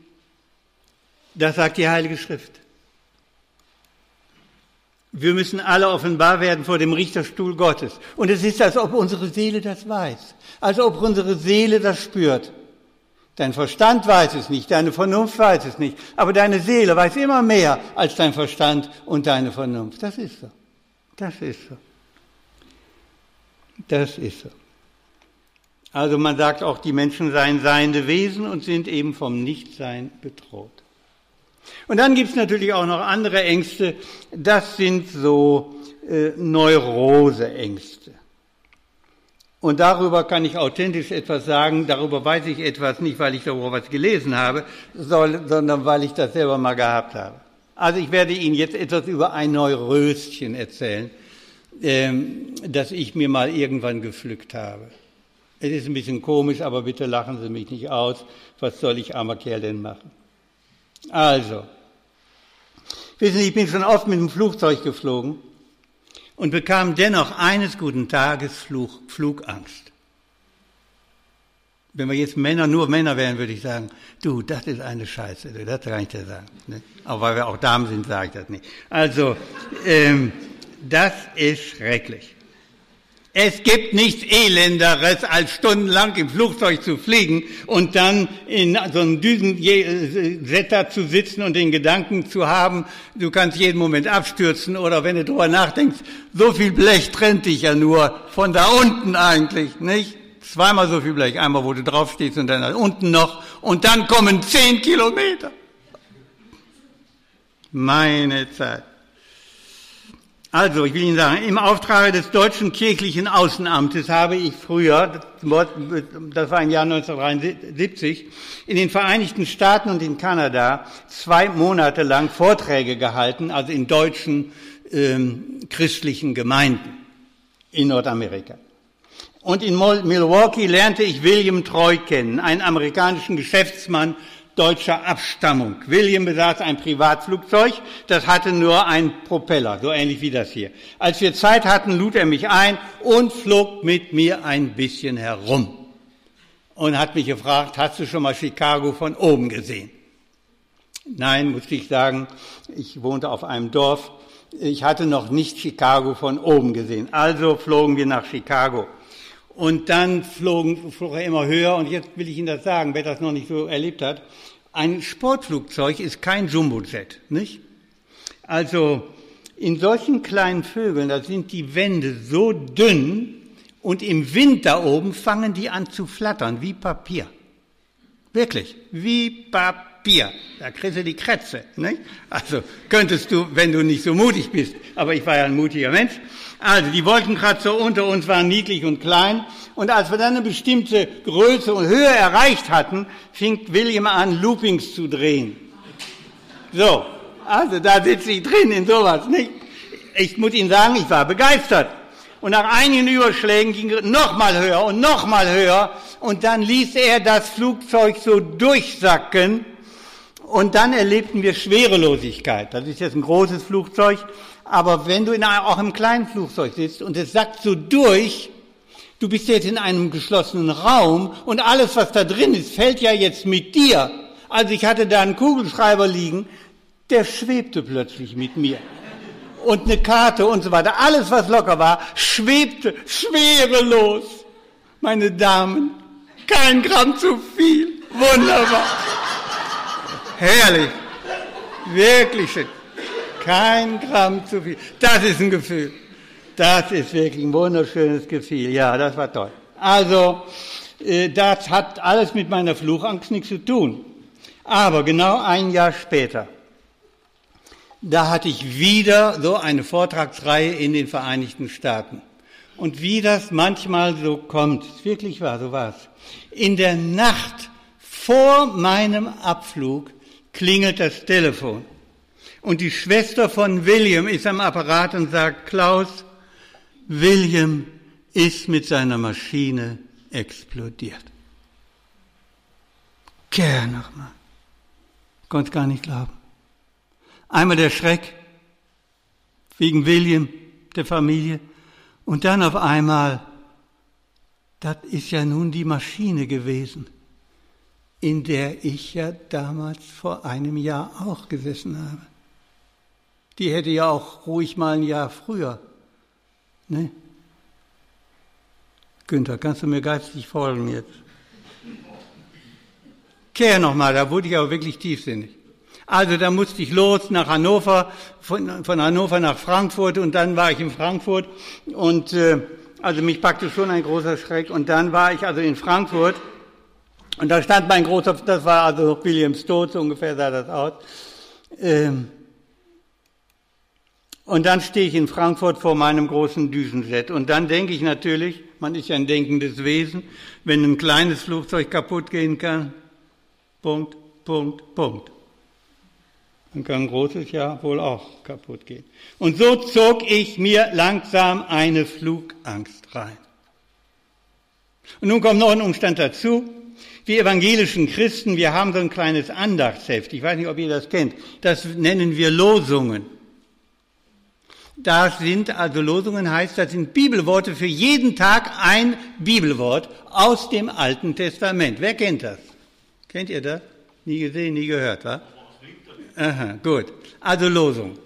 das sagt die Heilige Schrift. Wir müssen alle offenbar werden vor dem Richterstuhl Gottes. Und es ist, als ob unsere Seele das weiß, als ob unsere Seele das spürt. Dein Verstand weiß es nicht, deine Vernunft weiß es nicht, aber deine Seele weiß immer mehr als dein Verstand und deine Vernunft. Das ist so. Das ist so. Das ist so. Also man sagt auch, die Menschen seien seiende Wesen und sind eben vom Nichtsein bedroht. Und dann gibt es natürlich auch noch andere Ängste. Das sind so äh, Neuroseängste. Und darüber kann ich authentisch etwas sagen. Darüber weiß ich etwas nicht, weil ich darüber was gelesen habe, sondern weil ich das selber mal gehabt habe. Also ich werde Ihnen jetzt etwas über ein Neuröschen erzählen, ähm, das ich mir mal irgendwann gepflückt habe. Es ist ein bisschen komisch, aber bitte lachen Sie mich nicht aus. Was soll ich armer Kerl denn machen? Also, wissen Sie, ich bin schon oft mit dem Flugzeug geflogen und bekam dennoch eines guten Tages Flug, Flugangst. Wenn wir jetzt Männer, nur Männer wären, würde ich sagen, du, das ist eine Scheiße, das kann ich dir sagen. Ne? Aber weil wir auch Damen sind, sage ich das nicht. Also, ähm, das ist schrecklich. Es gibt nichts Elenderes, als stundenlang im Flugzeug zu fliegen und dann in so einem Düsensetter zu sitzen und den Gedanken zu haben, du kannst jeden Moment abstürzen oder wenn du drüber nachdenkst, so viel Blech trennt dich ja nur von da unten eigentlich, nicht? Zweimal so viel Blech, einmal wo du draufstehst und dann unten noch und dann kommen zehn Kilometer. Meine Zeit. Also, ich will Ihnen sagen, im Auftrag des Deutschen Kirchlichen Außenamtes habe ich früher, das war im Jahr 1973, in den Vereinigten Staaten und in Kanada zwei Monate lang Vorträge gehalten, also in deutschen ähm, christlichen Gemeinden in Nordamerika. Und in Milwaukee lernte ich William Troy kennen, einen amerikanischen Geschäftsmann deutscher Abstammung. William besaß ein Privatflugzeug, das hatte nur einen Propeller, so ähnlich wie das hier. Als wir Zeit hatten, lud er mich ein und flog mit mir ein bisschen herum. Und hat mich gefragt, hast du schon mal Chicago von oben gesehen? Nein, musste ich sagen, ich wohnte auf einem Dorf. Ich hatte noch nicht Chicago von oben gesehen. Also flogen wir nach Chicago. Und dann flogen, flog er immer höher. Und jetzt will ich Ihnen das sagen, wer das noch nicht so erlebt hat. Ein Sportflugzeug ist kein Jumbojet, nicht? Also in solchen kleinen Vögeln, da sind die Wände so dünn und im Wind da oben fangen die an zu flattern, wie Papier. Wirklich, wie Papier. Da kriegst du die Krätze. Nicht? Also könntest du, wenn du nicht so mutig bist, aber ich war ja ein mutiger Mensch, also die Wolkenkratzer unter uns waren niedlich und klein. Und als wir dann eine bestimmte Größe und Höhe erreicht hatten, fing William an, Loopings zu drehen. So, also da sitze ich drin in sowas, nicht? Ich muss Ihnen sagen, ich war begeistert. Und nach einigen Überschlägen ging es nochmal höher und nochmal höher. Und dann ließ er das Flugzeug so durchsacken. Und dann erlebten wir Schwerelosigkeit. Das ist jetzt ein großes Flugzeug. Aber wenn du in auch im kleinen Flugzeug sitzt und es sackt so durch, du bist jetzt in einem geschlossenen Raum und alles, was da drin ist, fällt ja jetzt mit dir. Also ich hatte da einen Kugelschreiber liegen, der schwebte plötzlich mit mir. und eine Karte und so weiter. Alles, was locker war, schwebte schwerelos. Meine Damen, kein Gramm zu viel. Wunderbar. Herrlich. Wirklich schön. Kein Gramm zu viel. Das ist ein Gefühl. Das ist wirklich ein wunderschönes Gefühl. Ja, das war toll. Also, äh, das hat alles mit meiner Fluchangst nichts zu tun. Aber genau ein Jahr später, da hatte ich wieder so eine Vortragsreihe in den Vereinigten Staaten. Und wie das manchmal so kommt, wirklich wahr, so war es. In der Nacht vor meinem Abflug klingelt das Telefon. Und die Schwester von William ist am Apparat und sagt, Klaus, William ist mit seiner Maschine explodiert. Gern nochmal. Konnte gar nicht glauben. Einmal der Schreck wegen William, der Familie, und dann auf einmal, das ist ja nun die Maschine gewesen, in der ich ja damals vor einem Jahr auch gesessen habe. Die hätte ja auch ruhig mal ein Jahr früher. Ne? Günther, kannst du mir geistig folgen jetzt? Kehr nochmal, da wurde ich aber wirklich tiefsinnig. Also da musste ich los nach Hannover, von, von Hannover nach Frankfurt und dann war ich in Frankfurt und äh, also mich packte schon ein großer Schreck und dann war ich also in Frankfurt und da stand mein großer, das war also Williams Tod, so ungefähr sah das aus. Ähm, und dann stehe ich in Frankfurt vor meinem großen Düsenjet und dann denke ich natürlich, man ist ja ein denkendes Wesen, wenn ein kleines Flugzeug kaputt gehen kann, Punkt, Punkt, Punkt dann kann ein großes ja wohl auch kaputt gehen. Und so zog ich mir langsam eine Flugangst rein. Und nun kommt noch ein Umstand dazu. Wir evangelischen Christen, wir haben so ein kleines Andachtsheft. Ich weiß nicht, ob ihr das kennt. Das nennen wir Losungen. Da sind also Losungen heißt, das sind Bibelworte für jeden Tag ein Bibelwort aus dem Alten Testament. Wer kennt das? Kennt ihr das? Nie gesehen, nie gehört, wa? Aha, gut. Also Losung.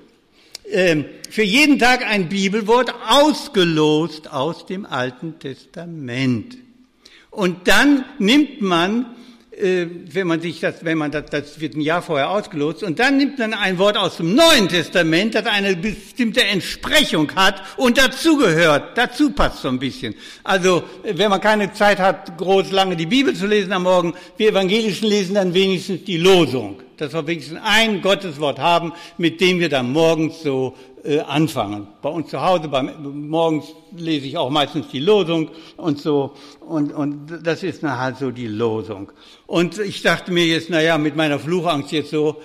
Ähm, für jeden Tag ein Bibelwort ausgelost aus dem Alten Testament. Und dann nimmt man äh, wenn man sich das, wenn man das, das wird ein Jahr vorher ausgelost, und dann nimmt man ein Wort aus dem Neuen Testament, das eine bestimmte Entsprechung hat und dazugehört, dazu passt so ein bisschen. Also, wenn man keine Zeit hat, groß lange die Bibel zu lesen am Morgen, wir Evangelischen lesen dann wenigstens die Losung, dass wir wenigstens ein Gotteswort haben, mit dem wir dann morgens so äh, anfangen. Bei uns zu Hause, beim, morgens lese ich auch meistens die Losung und so. Und, und das ist dann halt so die Losung. Und ich dachte mir jetzt, na ja, mit meiner Fluchangst jetzt so,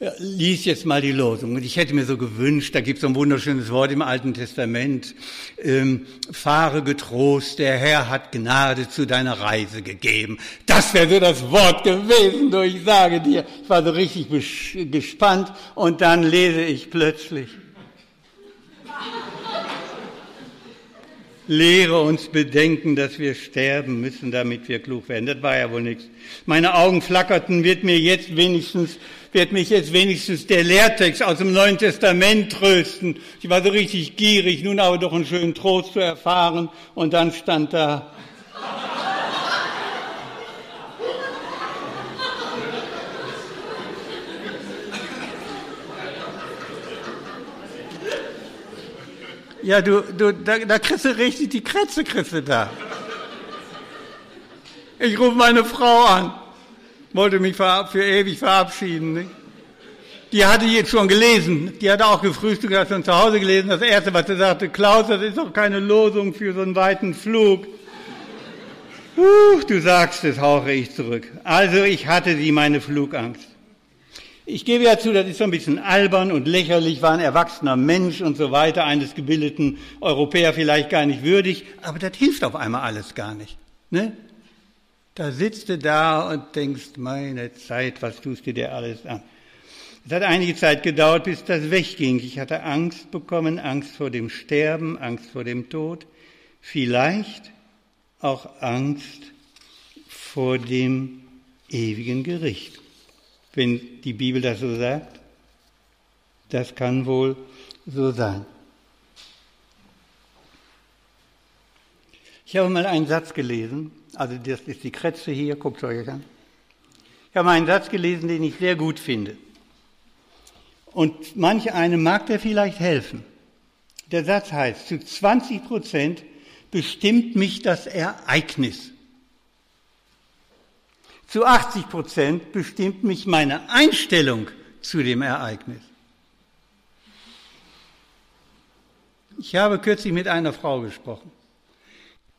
ja, lies jetzt mal die Losung. Und ich hätte mir so gewünscht, da gibt es so ein wunderschönes Wort im Alten Testament, ähm, fahre getrost, der Herr hat Gnade zu deiner Reise gegeben. Das wäre so das Wort gewesen, du, ich sage dir. Ich war so richtig gespannt und dann lese ich plötzlich, Lehre uns bedenken, dass wir sterben müssen, damit wir klug werden. Das war ja wohl nichts. Meine Augen flackerten, wird mir jetzt wenigstens, wird mich jetzt wenigstens der Lehrtext aus dem Neuen Testament trösten. Ich war so richtig gierig, nun aber doch einen schönen Trost zu erfahren. Und dann stand da, Ja, du, du, da, da kriegst du richtig die Krätze, kriegst du da. Ich rufe meine Frau an, wollte mich für ewig verabschieden. Nicht? Die hatte jetzt schon gelesen, die hatte auch gefrühstückt, hat schon zu Hause gelesen. Das Erste, was sie sagte, Klaus, das ist doch keine Losung für so einen weiten Flug. Uh, du sagst es, hauche ich zurück. Also ich hatte sie meine Flugangst. Ich gebe ja zu, das ist so ein bisschen albern und lächerlich, war ein erwachsener Mensch und so weiter, eines gebildeten Europäer vielleicht gar nicht würdig, aber das hilft auf einmal alles gar nicht. Ne? Da sitzt du da und denkst, meine Zeit, was tust du dir alles an? Es hat einige Zeit gedauert, bis das wegging. Ich hatte Angst bekommen, Angst vor dem Sterben, Angst vor dem Tod, vielleicht auch Angst vor dem ewigen Gericht wenn die Bibel das so sagt. Das kann wohl so sein. Ich habe mal einen Satz gelesen, also das ist die Kretze hier, guckt euch an. Ich habe einen Satz gelesen, den ich sehr gut finde. Und manch einem mag der vielleicht helfen. Der Satz heißt, zu 20 Prozent bestimmt mich das Ereignis. Zu 80 Prozent bestimmt mich meine Einstellung zu dem Ereignis. Ich habe kürzlich mit einer Frau gesprochen.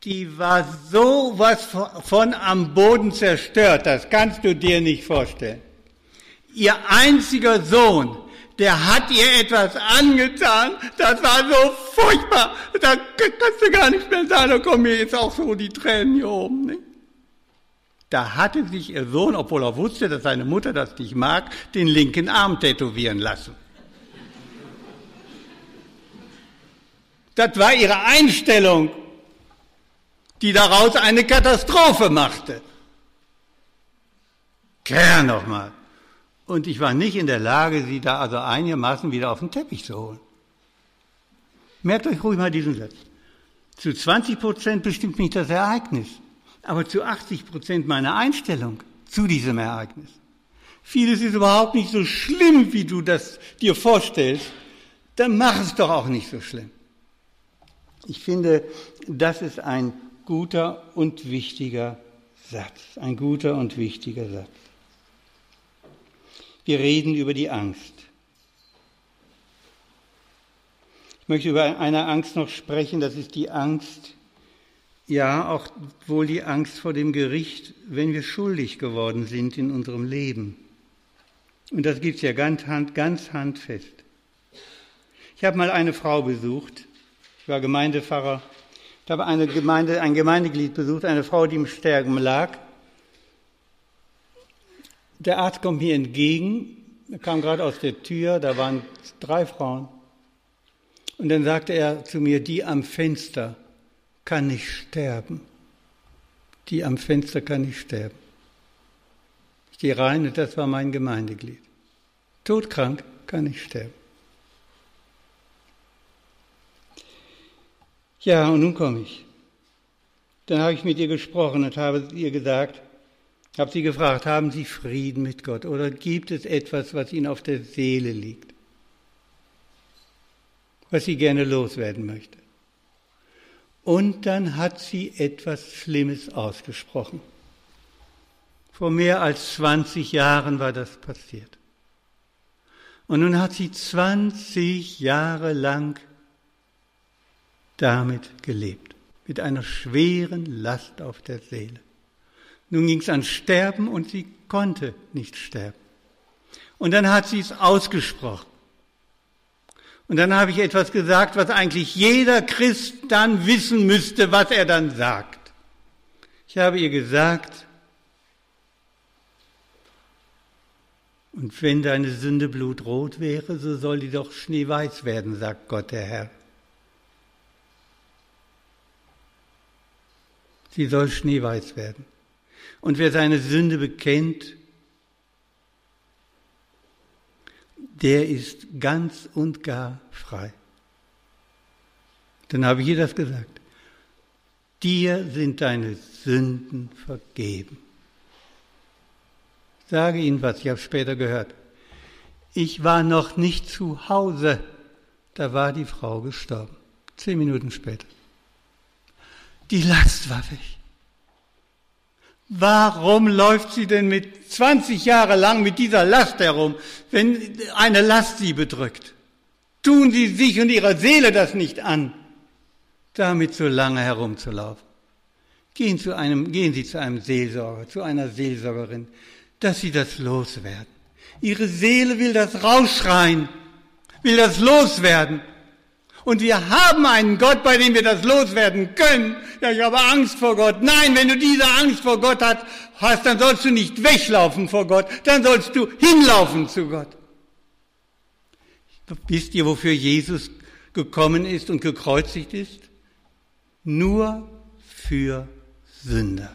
Die war so was von am Boden zerstört, das kannst du dir nicht vorstellen. Ihr einziger Sohn, der hat ihr etwas angetan, das war so furchtbar, da kannst du gar nicht mehr sagen, da kommen mir jetzt auch so die Tränen hier oben. Nicht? Da hatte sich ihr Sohn, obwohl er wusste, dass seine Mutter das nicht mag, den linken Arm tätowieren lassen. Das war ihre Einstellung, die daraus eine Katastrophe machte. Kerr nochmal. Und ich war nicht in der Lage, sie da also einigermaßen wieder auf den Teppich zu holen. Merkt euch ruhig mal diesen Satz. Zu 20 Prozent bestimmt mich das Ereignis, aber zu 80 Prozent meine Einstellung zu diesem Ereignis. Vieles ist überhaupt nicht so schlimm, wie du das dir vorstellst. Dann mach es doch auch nicht so schlimm. Ich finde, das ist ein guter und wichtiger Satz. Ein guter und wichtiger Satz. Wir reden über die Angst. Ich möchte über eine Angst noch sprechen, das ist die Angst, ja, auch wohl die Angst vor dem Gericht, wenn wir schuldig geworden sind in unserem Leben. Und das gibt es ja ganz, hand, ganz handfest. Ich habe mal eine Frau besucht, ich war Gemeindepfarrer. Ich habe eine Gemeinde, ein Gemeindeglied besucht, eine Frau, die im Sterben lag. Der Arzt kommt mir entgegen, er kam gerade aus der Tür, da waren drei Frauen. Und dann sagte er zu mir, die am Fenster kann nicht sterben. Die am Fenster kann nicht sterben. Ich gehe rein und das war mein Gemeindeglied. Todkrank kann nicht sterben. Ja, und nun komme ich. Dann habe ich mit ihr gesprochen und habe ihr gesagt, habe sie gefragt, haben Sie Frieden mit Gott oder gibt es etwas, was Ihnen auf der Seele liegt, was sie gerne loswerden möchte? Und dann hat sie etwas Schlimmes ausgesprochen. Vor mehr als 20 Jahren war das passiert. Und nun hat sie 20 Jahre lang damit gelebt, mit einer schweren Last auf der Seele. Nun ging es an Sterben und sie konnte nicht sterben. Und dann hat sie es ausgesprochen. Und dann habe ich etwas gesagt, was eigentlich jeder Christ dann wissen müsste, was er dann sagt. Ich habe ihr gesagt, und wenn deine Sünde blutrot wäre, so soll die doch schneeweiß werden, sagt Gott der Herr. Sie soll schneeweiß werden. Und wer seine Sünde bekennt, der ist ganz und gar frei. Dann habe ich ihr das gesagt. Dir sind deine Sünden vergeben. Ich sage Ihnen was, ich habe später gehört. Ich war noch nicht zu Hause, da war die Frau gestorben. Zehn Minuten später. Die Last war weg. Warum läuft sie denn mit 20 Jahre lang mit dieser Last herum, wenn eine Last sie bedrückt? Tun Sie sich und Ihrer Seele das nicht an, damit so lange herumzulaufen. Gehen, zu einem, gehen Sie zu einem Seelsorger, zu einer Seelsorgerin, dass Sie das loswerden. Ihre Seele will das rausschreien, will das loswerden. Und wir haben einen Gott, bei dem wir das loswerden können. Ja, ich habe Angst vor Gott. Nein, wenn du diese Angst vor Gott hast, dann sollst du nicht weglaufen vor Gott, dann sollst du hinlaufen zu Gott. Wisst ihr, wofür Jesus gekommen ist und gekreuzigt ist? Nur für Sünder.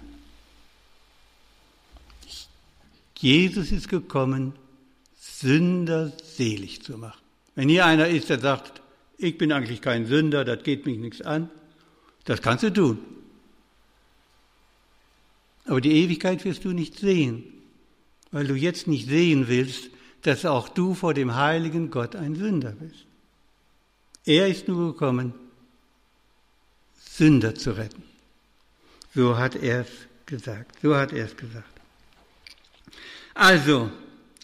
Jesus ist gekommen, Sünder selig zu machen. Wenn hier einer ist, der sagt, ich bin eigentlich kein Sünder, das geht mich nichts an, das kannst du tun. Aber die Ewigkeit wirst du nicht sehen, weil du jetzt nicht sehen willst, dass auch du vor dem heiligen Gott ein Sünder bist. Er ist nur gekommen, Sünder zu retten. So hat er es gesagt. So hat er es gesagt. Also,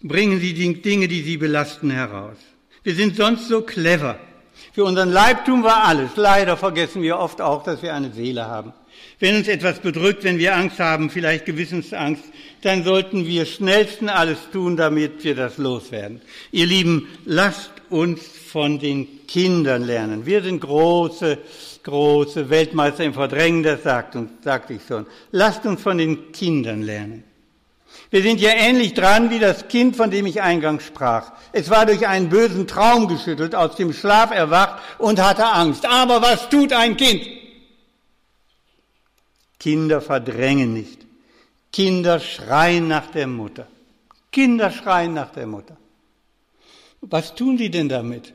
bringen Sie die Dinge, die Sie belasten, heraus. Wir sind sonst so clever. Für unseren Leib tun wir alles. Leider vergessen wir oft auch, dass wir eine Seele haben. Wenn uns etwas bedrückt, wenn wir Angst haben, vielleicht Gewissensangst, dann sollten wir schnellsten alles tun, damit wir das loswerden. Ihr Lieben, lasst uns von den Kindern lernen. Wir sind große, große Weltmeister im Verdrängen, das sagt uns, sagte ich schon. Lasst uns von den Kindern lernen. Wir sind ja ähnlich dran wie das Kind, von dem ich eingangs sprach. Es war durch einen bösen Traum geschüttelt, aus dem Schlaf erwacht und hatte Angst. Aber was tut ein Kind? Kinder verdrängen nicht. Kinder schreien nach der Mutter. Kinder schreien nach der Mutter. Was tun sie denn damit?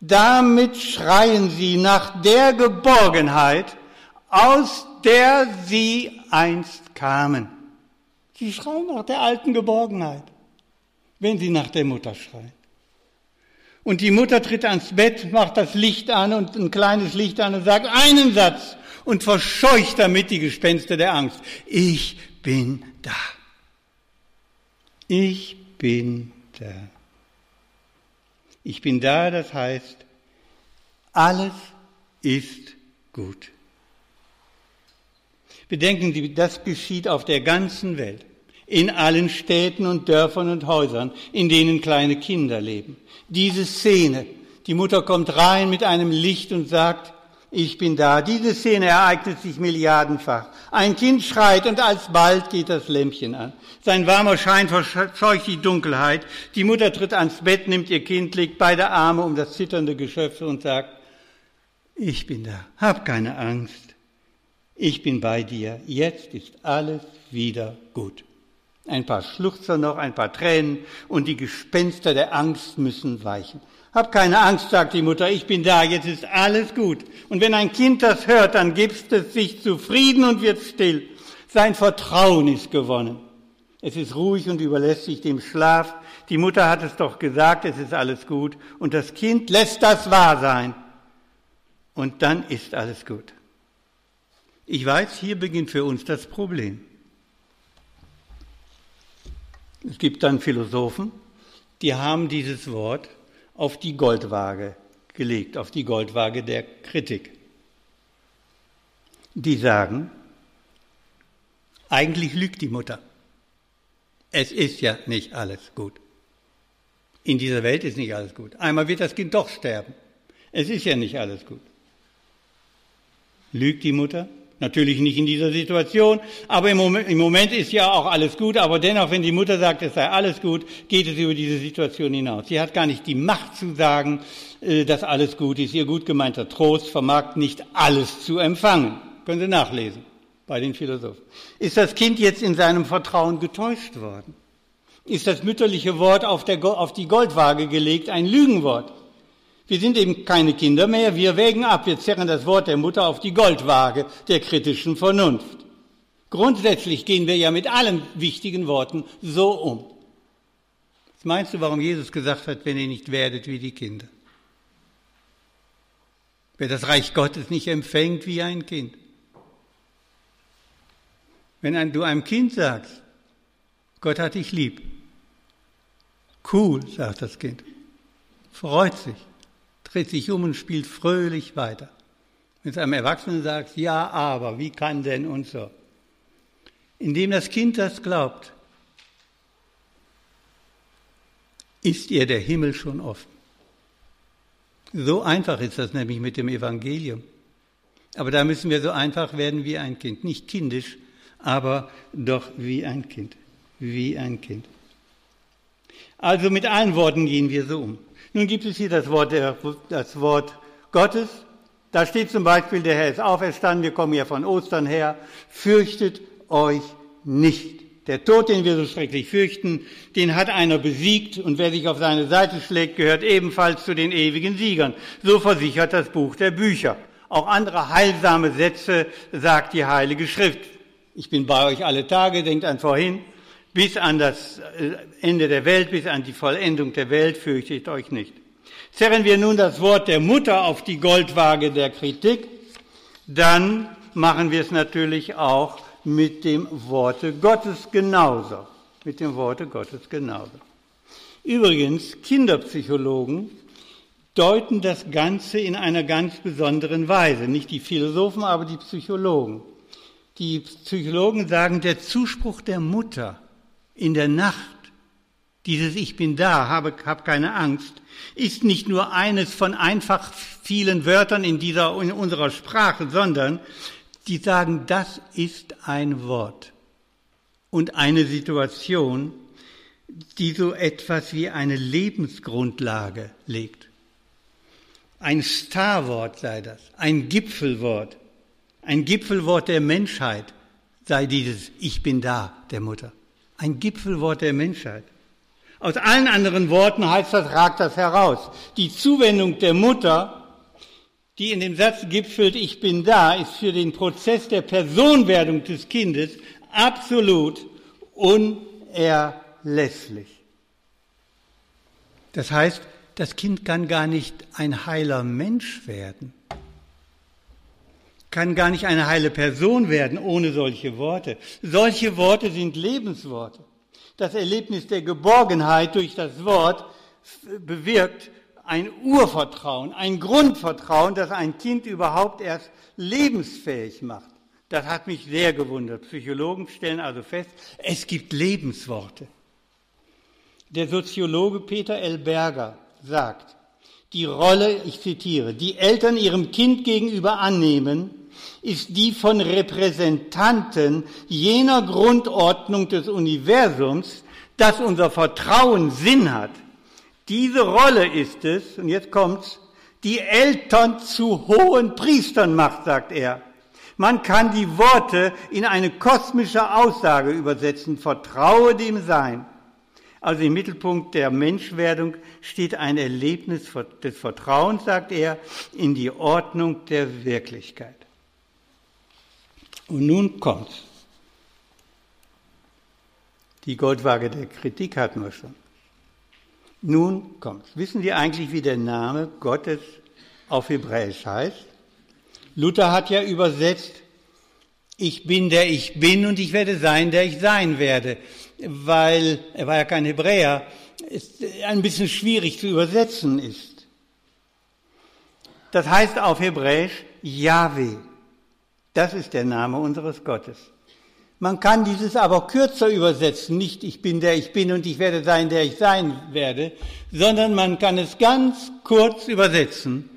Damit schreien sie nach der Geborgenheit, aus der sie einst kamen. Sie schreien nach der alten Geborgenheit, wenn sie nach der Mutter schreien. Und die Mutter tritt ans Bett, macht das Licht an und ein kleines Licht an und sagt einen Satz und verscheucht damit die Gespenster der Angst. Ich bin da. Ich bin da. Ich bin da, das heißt, alles ist gut. Bedenken Sie, das geschieht auf der ganzen Welt, in allen Städten und Dörfern und Häusern, in denen kleine Kinder leben. Diese Szene, die Mutter kommt rein mit einem Licht und sagt, ich bin da. Diese Szene ereignet sich milliardenfach. Ein Kind schreit und alsbald geht das Lämpchen an. Sein warmer Schein verscheucht die Dunkelheit. Die Mutter tritt ans Bett, nimmt ihr Kind, legt beide Arme um das zitternde Geschöpf und sagt, ich bin da. Hab keine Angst ich bin bei dir, jetzt ist alles wieder gut. Ein paar Schluchzer noch, ein paar Tränen und die Gespenster der Angst müssen weichen. Hab keine Angst, sagt die Mutter, ich bin da, jetzt ist alles gut. Und wenn ein Kind das hört, dann gibt es sich zufrieden und wird still. Sein Vertrauen ist gewonnen. Es ist ruhig und überlässt sich dem Schlaf. Die Mutter hat es doch gesagt, es ist alles gut. Und das Kind lässt das wahr sein. Und dann ist alles gut. Ich weiß, hier beginnt für uns das Problem. Es gibt dann Philosophen, die haben dieses Wort auf die Goldwaage gelegt, auf die Goldwaage der Kritik. Die sagen, eigentlich lügt die Mutter. Es ist ja nicht alles gut. In dieser Welt ist nicht alles gut. Einmal wird das Kind doch sterben. Es ist ja nicht alles gut. Lügt die Mutter? Natürlich nicht in dieser Situation, aber im Moment, im Moment, ist ja auch alles gut, aber dennoch, wenn die Mutter sagt, es sei alles gut, geht es über diese Situation hinaus. Sie hat gar nicht die Macht zu sagen, äh, dass alles gut ist. Ihr gut gemeinter Trost vermag nicht alles zu empfangen. Können Sie nachlesen bei den Philosophen. Ist das Kind jetzt in seinem Vertrauen getäuscht worden? Ist das mütterliche Wort auf, der, auf die Goldwaage gelegt ein Lügenwort? Wir sind eben keine Kinder mehr, wir wägen ab, wir zerren das Wort der Mutter auf die Goldwaage der kritischen Vernunft. Grundsätzlich gehen wir ja mit allen wichtigen Worten so um. Was meinst du, warum Jesus gesagt hat, wenn ihr nicht werdet wie die Kinder? Wer das Reich Gottes nicht empfängt wie ein Kind. Wenn du einem Kind sagst, Gott hat dich lieb. Cool, sagt das Kind. Freut sich dreht sich um und spielt fröhlich weiter. Wenn du einem Erwachsenen sagst, ja, aber, wie kann denn und so. Indem das Kind das glaubt, ist ihr der Himmel schon offen. So einfach ist das nämlich mit dem Evangelium. Aber da müssen wir so einfach werden wie ein Kind. Nicht kindisch, aber doch wie ein Kind. Wie ein Kind. Also mit allen Worten gehen wir so um. Nun gibt es hier das Wort, das Wort Gottes. Da steht zum Beispiel, der Herr ist auferstanden, wir kommen ja von Ostern her. Fürchtet euch nicht. Der Tod, den wir so schrecklich fürchten, den hat einer besiegt und wer sich auf seine Seite schlägt, gehört ebenfalls zu den ewigen Siegern. So versichert das Buch der Bücher. Auch andere heilsame Sätze sagt die Heilige Schrift. Ich bin bei euch alle Tage, denkt an vorhin, bis an das äh, Ende der Welt, bis an die Vollendung der Welt fürchtet euch nicht. Zerren wir nun das Wort der Mutter auf die Goldwaage der Kritik, dann machen wir es natürlich auch mit dem Worte Gottes genauso. Mit dem Worte Gottes genauso. Übrigens, Kinderpsychologen deuten das Ganze in einer ganz besonderen Weise. Nicht die Philosophen, aber die Psychologen. Die Psychologen sagen, der Zuspruch der Mutter in der Nacht, dieses Ich bin da, habe, hab keine Angst, ist nicht nur eines von einfach vielen Wörtern in dieser, in unserer Sprache, sondern die sagen, das ist ein Wort und eine Situation, die so etwas wie eine Lebensgrundlage legt. Ein Starwort sei das, ein Gipfelwort, ein Gipfelwort der Menschheit sei dieses Ich bin da der Mutter. Ein Gipfelwort der Menschheit. Aus allen anderen Worten heißt das, ragt das heraus. Die Zuwendung der Mutter die in dem Satz gipfelt, ich bin da, ist für den Prozess der Personwerdung des Kindes absolut unerlässlich. Das heißt, das Kind kann gar nicht ein heiler Mensch werden, kann gar nicht eine heile Person werden ohne solche Worte. Solche Worte sind Lebensworte. Das Erlebnis der Geborgenheit durch das Wort bewirkt ein Urvertrauen, ein Grundvertrauen, das ein Kind überhaupt erst lebensfähig macht. Das hat mich sehr gewundert. Psychologen stellen also fest, es gibt Lebensworte. Der Soziologe Peter L. Berger sagt, die Rolle, ich zitiere, die Eltern ihrem Kind gegenüber annehmen, ist die von Repräsentanten jener Grundordnung des Universums, dass unser Vertrauen Sinn hat diese Rolle ist es, und jetzt kommt's, die Eltern zu hohen Priestern macht, sagt er. Man kann die Worte in eine kosmische Aussage übersetzen, vertraue dem Sein. Also im Mittelpunkt der Menschwerdung steht ein Erlebnis des Vertrauens, sagt er, in die Ordnung der Wirklichkeit. Und nun kommt's. Die Goldwaage der Kritik hatten wir schon. Nun kommt's. Wissen Sie eigentlich, wie der Name Gottes auf Hebräisch heißt? Luther hat ja übersetzt, ich bin der ich bin und ich werde sein, der ich sein werde, weil er war ja kein Hebräer, es ein bisschen schwierig zu übersetzen ist. Das heißt auf Hebräisch Yahweh. Das ist der Name unseres Gottes. Man kann dieses aber kürzer übersetzen, nicht ich bin der ich bin und ich werde sein, der ich sein werde, sondern man kann es ganz kurz übersetzen,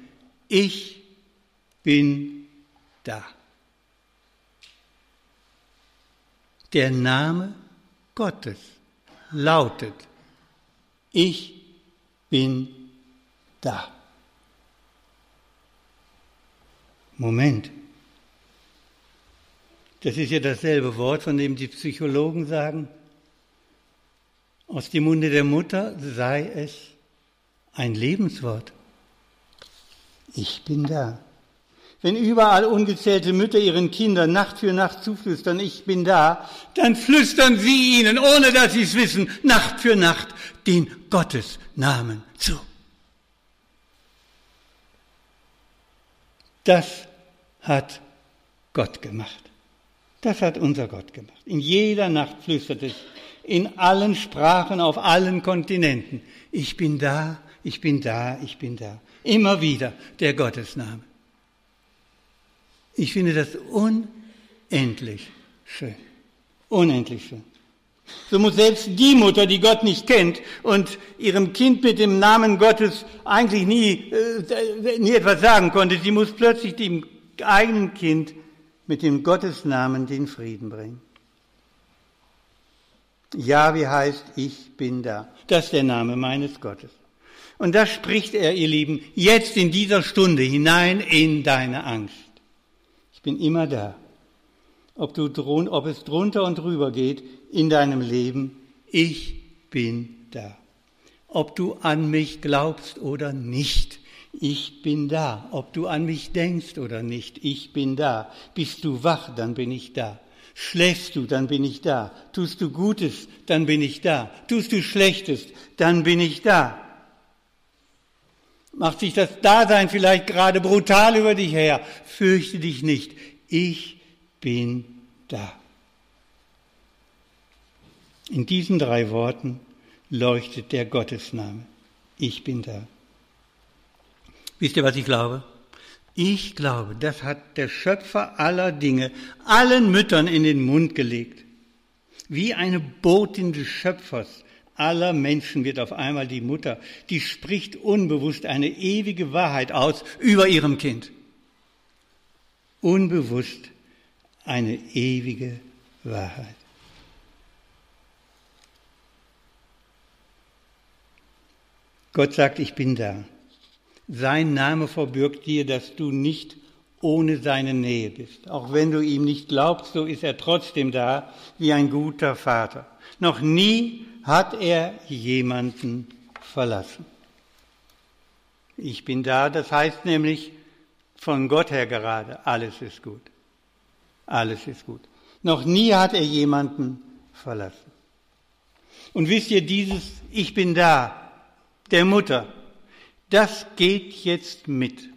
ich bin da. Der Name Gottes lautet, ich bin da. Moment. Das ist ja dasselbe Wort, von dem die Psychologen sagen, aus dem Munde der Mutter sei es ein Lebenswort. Ich bin da. Wenn überall ungezählte Mütter ihren Kindern Nacht für Nacht zuflüstern, ich bin da, dann flüstern sie ihnen, ohne dass sie es wissen, Nacht für Nacht den Gottesnamen zu. Das hat Gott gemacht. Das hat unser Gott gemacht. In jeder Nacht flüstert es, in allen Sprachen, auf allen Kontinenten. Ich bin da, ich bin da, ich bin da. Immer wieder der Gottesname. Ich finde das unendlich schön. Unendlich schön. So muss selbst die Mutter, die Gott nicht kennt und ihrem Kind mit dem Namen Gottes eigentlich nie, äh, nie etwas sagen konnte, sie muss plötzlich dem eigenen Kind mit dem Gottesnamen den Frieden bringen. Ja, wie heißt, ich bin da. Das ist der Name meines Gottes. Und das spricht er, ihr Lieben, jetzt in dieser Stunde hinein in deine Angst. Ich bin immer da. ob, du, ob es drunter und drüber geht in deinem Leben, ich bin da. Ob du an mich glaubst oder nicht, ich bin da. Ob du an mich denkst oder nicht, ich bin da. Bist du wach, dann bin ich da. Schläfst du, dann bin ich da. Tust du Gutes, dann bin ich da. Tust du Schlechtes, dann bin ich da. Macht sich das Dasein vielleicht gerade brutal über dich her. Fürchte dich nicht. Ich bin da. In diesen drei Worten leuchtet der Gottesname. Ich bin da. Wisst ihr, was ich glaube? Ich glaube, das hat der Schöpfer aller Dinge allen Müttern in den Mund gelegt. Wie eine Botin des Schöpfers aller Menschen wird auf einmal die Mutter, die spricht unbewusst eine ewige Wahrheit aus über ihrem Kind. Unbewusst eine ewige Wahrheit. Gott sagt, ich bin da. Sein Name verbirgt dir, dass du nicht ohne seine Nähe bist. Auch wenn du ihm nicht glaubst, so ist er trotzdem da wie ein guter Vater. Noch nie hat er jemanden verlassen. Ich bin da, das heißt nämlich von Gott her gerade, alles ist gut. Alles ist gut. Noch nie hat er jemanden verlassen. Und wisst ihr, dieses Ich bin da, der Mutter, das geht jetzt mit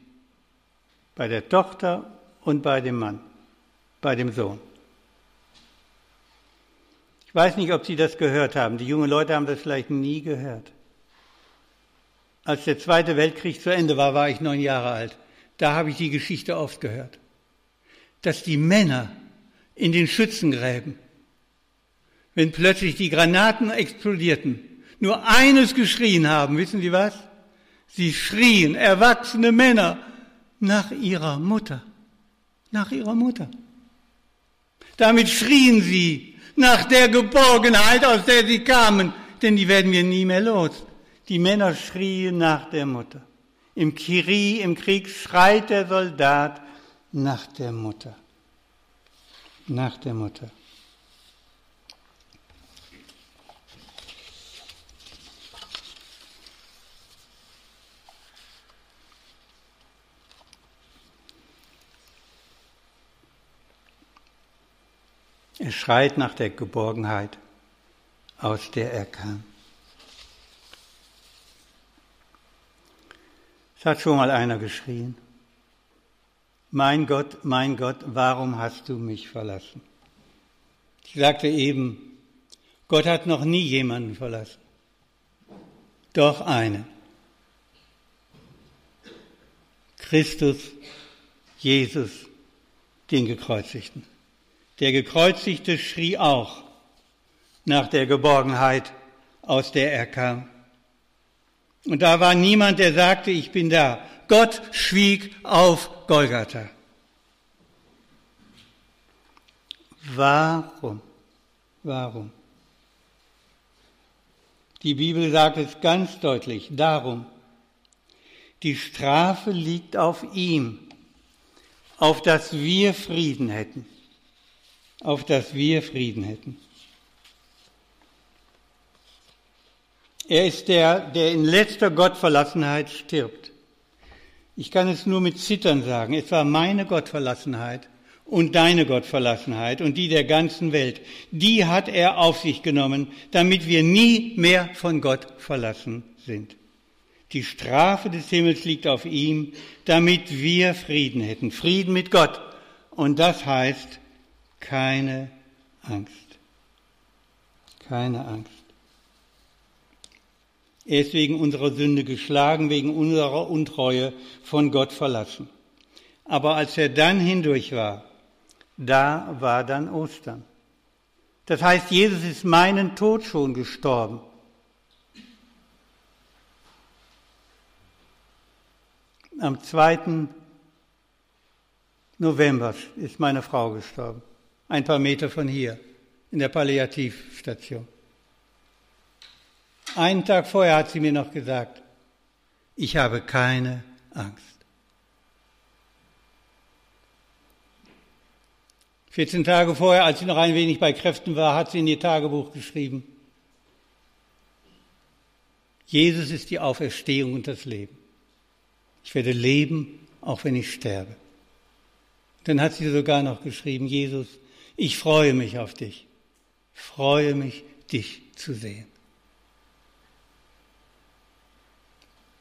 bei der Tochter und bei dem Mann, bei dem Sohn. Ich weiß nicht, ob Sie das gehört haben. Die jungen Leute haben das vielleicht nie gehört. Als der Zweite Weltkrieg zu Ende war, war ich neun Jahre alt. Da habe ich die Geschichte oft gehört. Dass die Männer in den Schützengräben, wenn plötzlich die Granaten explodierten, nur eines geschrien haben. Wissen Sie was? Sie schrien, erwachsene Männer, nach ihrer Mutter. Nach ihrer Mutter. Damit schrien sie nach der Geborgenheit, aus der sie kamen, denn die werden wir nie mehr los. Die Männer schrien nach der Mutter. Im Kiri, im Krieg schreit der Soldat nach der Mutter. Nach der Mutter. Er schreit nach der Geborgenheit, aus der er kam. Es hat schon mal einer geschrien. Mein Gott, mein Gott, warum hast du mich verlassen? Ich sagte eben, Gott hat noch nie jemanden verlassen. Doch einen. Christus, Jesus, den Gekreuzigten. Der Gekreuzigte schrie auch nach der Geborgenheit, aus der er kam. Und da war niemand, der sagte, ich bin da. Gott schwieg auf Golgatha. Warum? Warum? Die Bibel sagt es ganz deutlich, darum. Die Strafe liegt auf ihm, auf dass wir Frieden hätten auf dass wir Frieden hätten. Er ist der, der in letzter Gottverlassenheit stirbt. Ich kann es nur mit Zittern sagen. Es war meine Gottverlassenheit und deine Gottverlassenheit und die der ganzen Welt. Die hat er auf sich genommen, damit wir nie mehr von Gott verlassen sind. Die Strafe des Himmels liegt auf ihm, damit wir Frieden hätten. Frieden mit Gott. Und das heißt keine Angst. Keine Angst. Er ist wegen unserer Sünde geschlagen, wegen unserer Untreue von Gott verlassen. Aber als er dann hindurch war, da war dann Ostern. Das heißt, Jesus ist meinen Tod schon gestorben. Am 2. November ist meine Frau gestorben ein paar Meter von hier, in der Palliativstation. Einen Tag vorher hat sie mir noch gesagt, ich habe keine Angst. 14 Tage vorher, als sie noch ein wenig bei Kräften war, hat sie in ihr Tagebuch geschrieben, Jesus ist die Auferstehung und das Leben. Ich werde leben, auch wenn ich sterbe. Dann hat sie sogar noch geschrieben, Jesus, ich freue mich auf dich. Ich freue mich, dich zu sehen.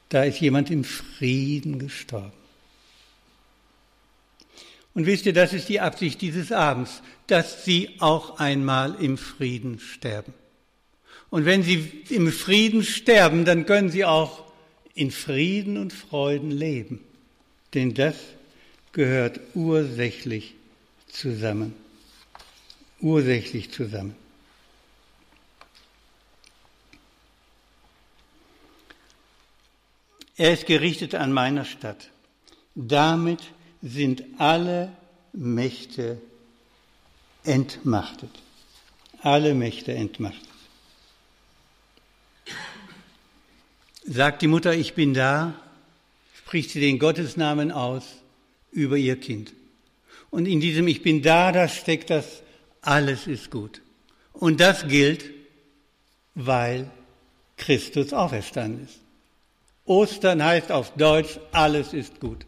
Da ist jemand im Frieden gestorben. Und wisst ihr, das ist die Absicht dieses Abends, dass sie auch einmal im Frieden sterben. Und wenn sie im Frieden sterben, dann können sie auch in Frieden und Freuden leben. Denn das gehört ursächlich zusammen. Ursächlich zusammen. Er ist gerichtet an meiner Stadt. Damit sind alle Mächte entmachtet. Alle Mächte entmachtet. Sagt die Mutter, ich bin da, spricht sie den Gottesnamen aus über ihr Kind. Und in diesem Ich bin da, da steckt das, alles ist gut. Und das gilt, weil Christus auferstanden ist. Ostern heißt auf Deutsch, alles ist gut.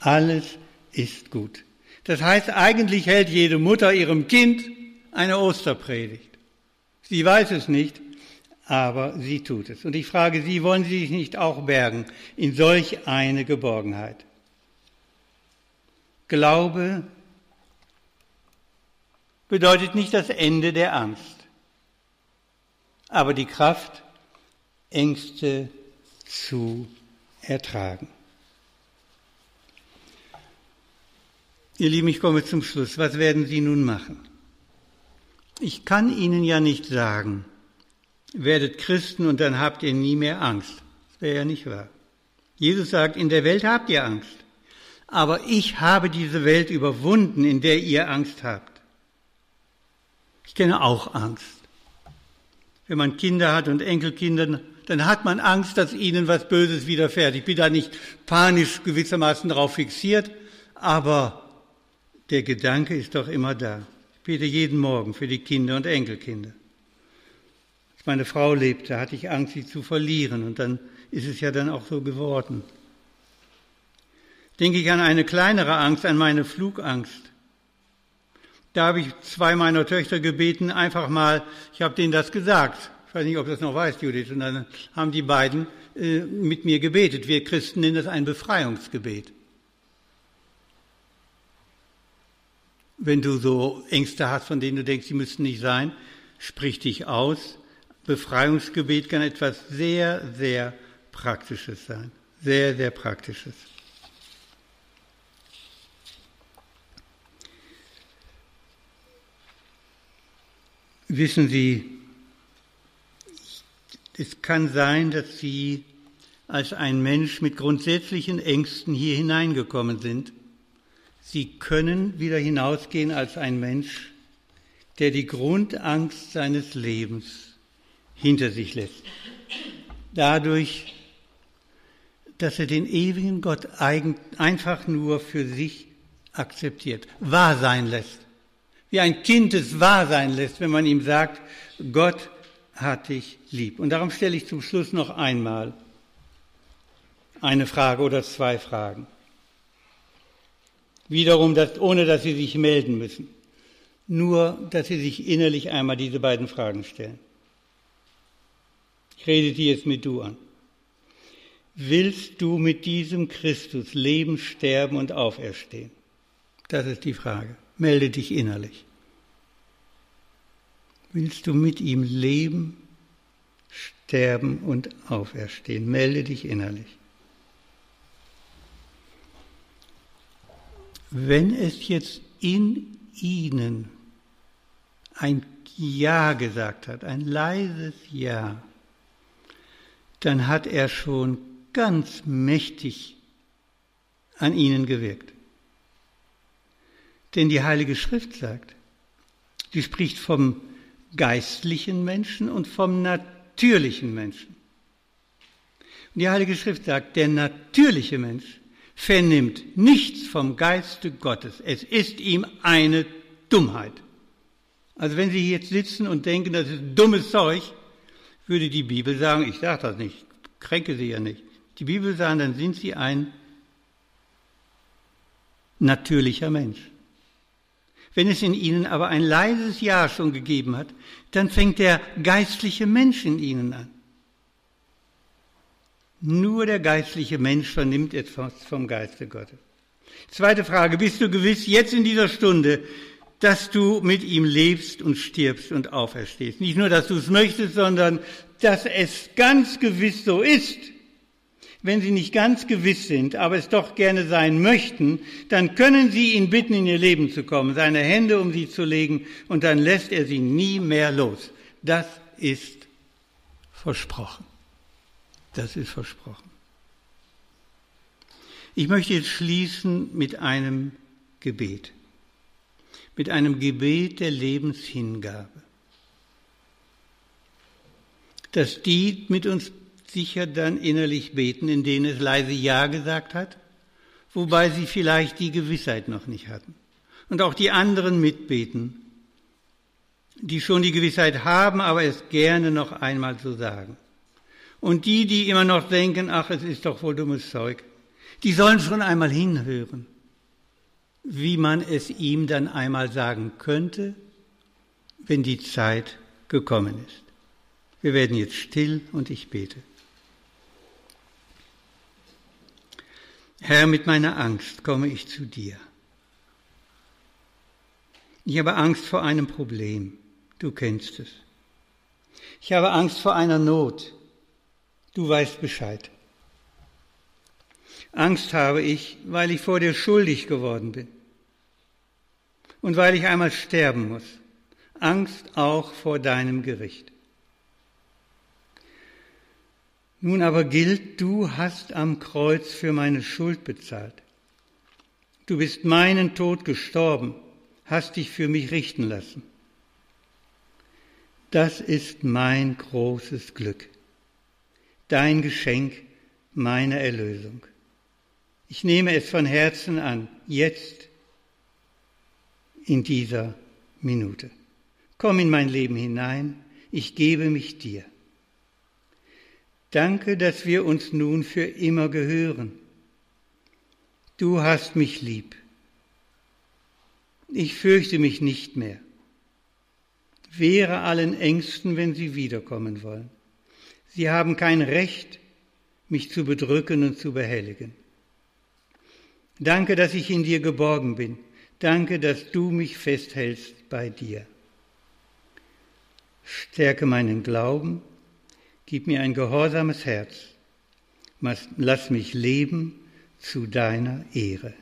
Alles ist gut. Das heißt, eigentlich hält jede Mutter ihrem Kind eine Osterpredigt. Sie weiß es nicht, aber sie tut es. Und ich frage Sie, wollen Sie sich nicht auch bergen in solch eine Geborgenheit? Glaube bedeutet nicht das Ende der Angst, aber die Kraft, Ängste zu ertragen. Ihr Lieben, ich komme zum Schluss. Was werden Sie nun machen? Ich kann Ihnen ja nicht sagen, werdet Christen und dann habt ihr nie mehr Angst. Das wäre ja nicht wahr. Jesus sagt, in der Welt habt ihr Angst. Aber ich habe diese Welt überwunden, in der ihr Angst habt. Ich kenne auch Angst. Wenn man Kinder hat und Enkelkinder, dann hat man Angst, dass ihnen was Böses widerfährt. Ich bin da nicht panisch gewissermaßen darauf fixiert, aber der Gedanke ist doch immer da. Ich bete jeden Morgen für die Kinder und Enkelkinder. Als meine Frau lebte, hatte ich Angst, sie zu verlieren und dann ist es ja dann auch so geworden. Denke ich an eine kleinere Angst, an meine Flugangst. Da habe ich zwei meiner Töchter gebeten, einfach mal, ich habe denen das gesagt. Ich weiß nicht, ob du das noch weißt, Judith. Und dann haben die beiden äh, mit mir gebetet. Wir Christen nennen das ein Befreiungsgebet. Wenn du so Ängste hast, von denen du denkst, sie müssten nicht sein, sprich dich aus Befreiungsgebet kann etwas sehr, sehr Praktisches sein. Sehr, sehr Praktisches. Wissen Sie, es kann sein, dass Sie als ein Mensch mit grundsätzlichen Ängsten hier hineingekommen sind. Sie können wieder hinausgehen als ein Mensch, der die Grundangst seines Lebens hinter sich lässt. Dadurch, dass er den ewigen Gott einfach nur für sich akzeptiert, wahr sein lässt. Wie ein Kind es wahr sein lässt, wenn man ihm sagt, Gott hat dich lieb. Und darum stelle ich zum Schluss noch einmal eine Frage oder zwei Fragen. Wiederum, dass, ohne dass Sie sich melden müssen. Nur, dass Sie sich innerlich einmal diese beiden Fragen stellen. Ich rede dir jetzt mit du an. Willst du mit diesem Christus leben, sterben und auferstehen? Das ist die Frage. Melde dich innerlich. Willst du mit ihm leben, sterben und auferstehen? Melde dich innerlich. Wenn es jetzt in ihnen ein Ja gesagt hat, ein leises Ja, dann hat er schon ganz mächtig an ihnen gewirkt. Denn die Heilige Schrift sagt, sie spricht vom geistlichen Menschen und vom natürlichen Menschen. Und die Heilige Schrift sagt, der natürliche Mensch vernimmt nichts vom Geiste Gottes. Es ist ihm eine Dummheit. Also wenn Sie jetzt sitzen und denken, das ist dummes Zeug, würde die Bibel sagen, ich sage das nicht, kränke Sie ja nicht. Die Bibel sagt, dann sind Sie ein natürlicher Mensch. Wenn es in Ihnen aber ein leises Ja schon gegeben hat, dann fängt der geistliche Mensch in Ihnen an. Nur der geistliche Mensch vernimmt etwas vom Geiste Gottes. Zweite Frage, bist du gewiss jetzt in dieser Stunde, dass du mit ihm lebst und stirbst und auferstehst? Nicht nur, dass du es möchtest, sondern dass es ganz gewiss so ist. Wenn Sie nicht ganz gewiss sind, aber es doch gerne sein möchten, dann können Sie ihn bitten, in Ihr Leben zu kommen, seine Hände um Sie zu legen, und dann lässt er Sie nie mehr los. Das ist versprochen. Das ist versprochen. Ich möchte jetzt schließen mit einem Gebet. Mit einem Gebet der Lebenshingabe. Dass die mit uns sicher dann innerlich beten, in denen es leise Ja gesagt hat, wobei sie vielleicht die Gewissheit noch nicht hatten. Und auch die anderen mitbeten, die schon die Gewissheit haben, aber es gerne noch einmal so sagen. Und die, die immer noch denken, ach, es ist doch wohl dummes Zeug, die sollen schon einmal hinhören, wie man es ihm dann einmal sagen könnte, wenn die Zeit gekommen ist. Wir werden jetzt still und ich bete. Herr, mit meiner Angst komme ich zu dir. Ich habe Angst vor einem Problem. Du kennst es. Ich habe Angst vor einer Not. Du weißt Bescheid. Angst habe ich, weil ich vor dir schuldig geworden bin und weil ich einmal sterben muss. Angst auch vor deinem Gericht. Nun aber gilt, du hast am Kreuz für meine Schuld bezahlt. Du bist meinen Tod gestorben, hast dich für mich richten lassen. Das ist mein großes Glück, dein Geschenk, meine Erlösung. Ich nehme es von Herzen an, jetzt, in dieser Minute. Komm in mein Leben hinein, ich gebe mich dir. Danke, dass wir uns nun für immer gehören. Du hast mich lieb. Ich fürchte mich nicht mehr. Wehre allen Ängsten, wenn sie wiederkommen wollen. Sie haben kein Recht, mich zu bedrücken und zu behelligen. Danke, dass ich in dir geborgen bin. Danke, dass du mich festhältst bei dir. Stärke meinen Glauben Gib mir ein gehorsames Herz. Lass mich leben zu deiner Ehre.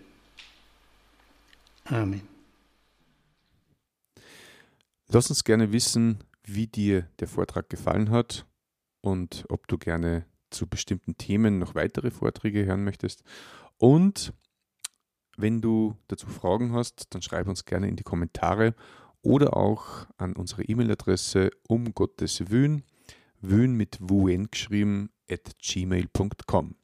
Amen. Lass uns gerne wissen, wie dir der Vortrag gefallen hat und ob du gerne zu bestimmten Themen noch weitere Vorträge hören möchtest. Und wenn du dazu Fragen hast, dann schreib uns gerne in die Kommentare oder auch an unsere E-Mail-Adresse um Gottes Willen wün mit wun geschrieben at gmail.com.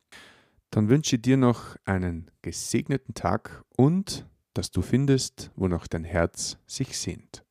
Dann wünsche ich dir noch einen gesegneten Tag und dass du findest, wonach dein Herz sich sehnt.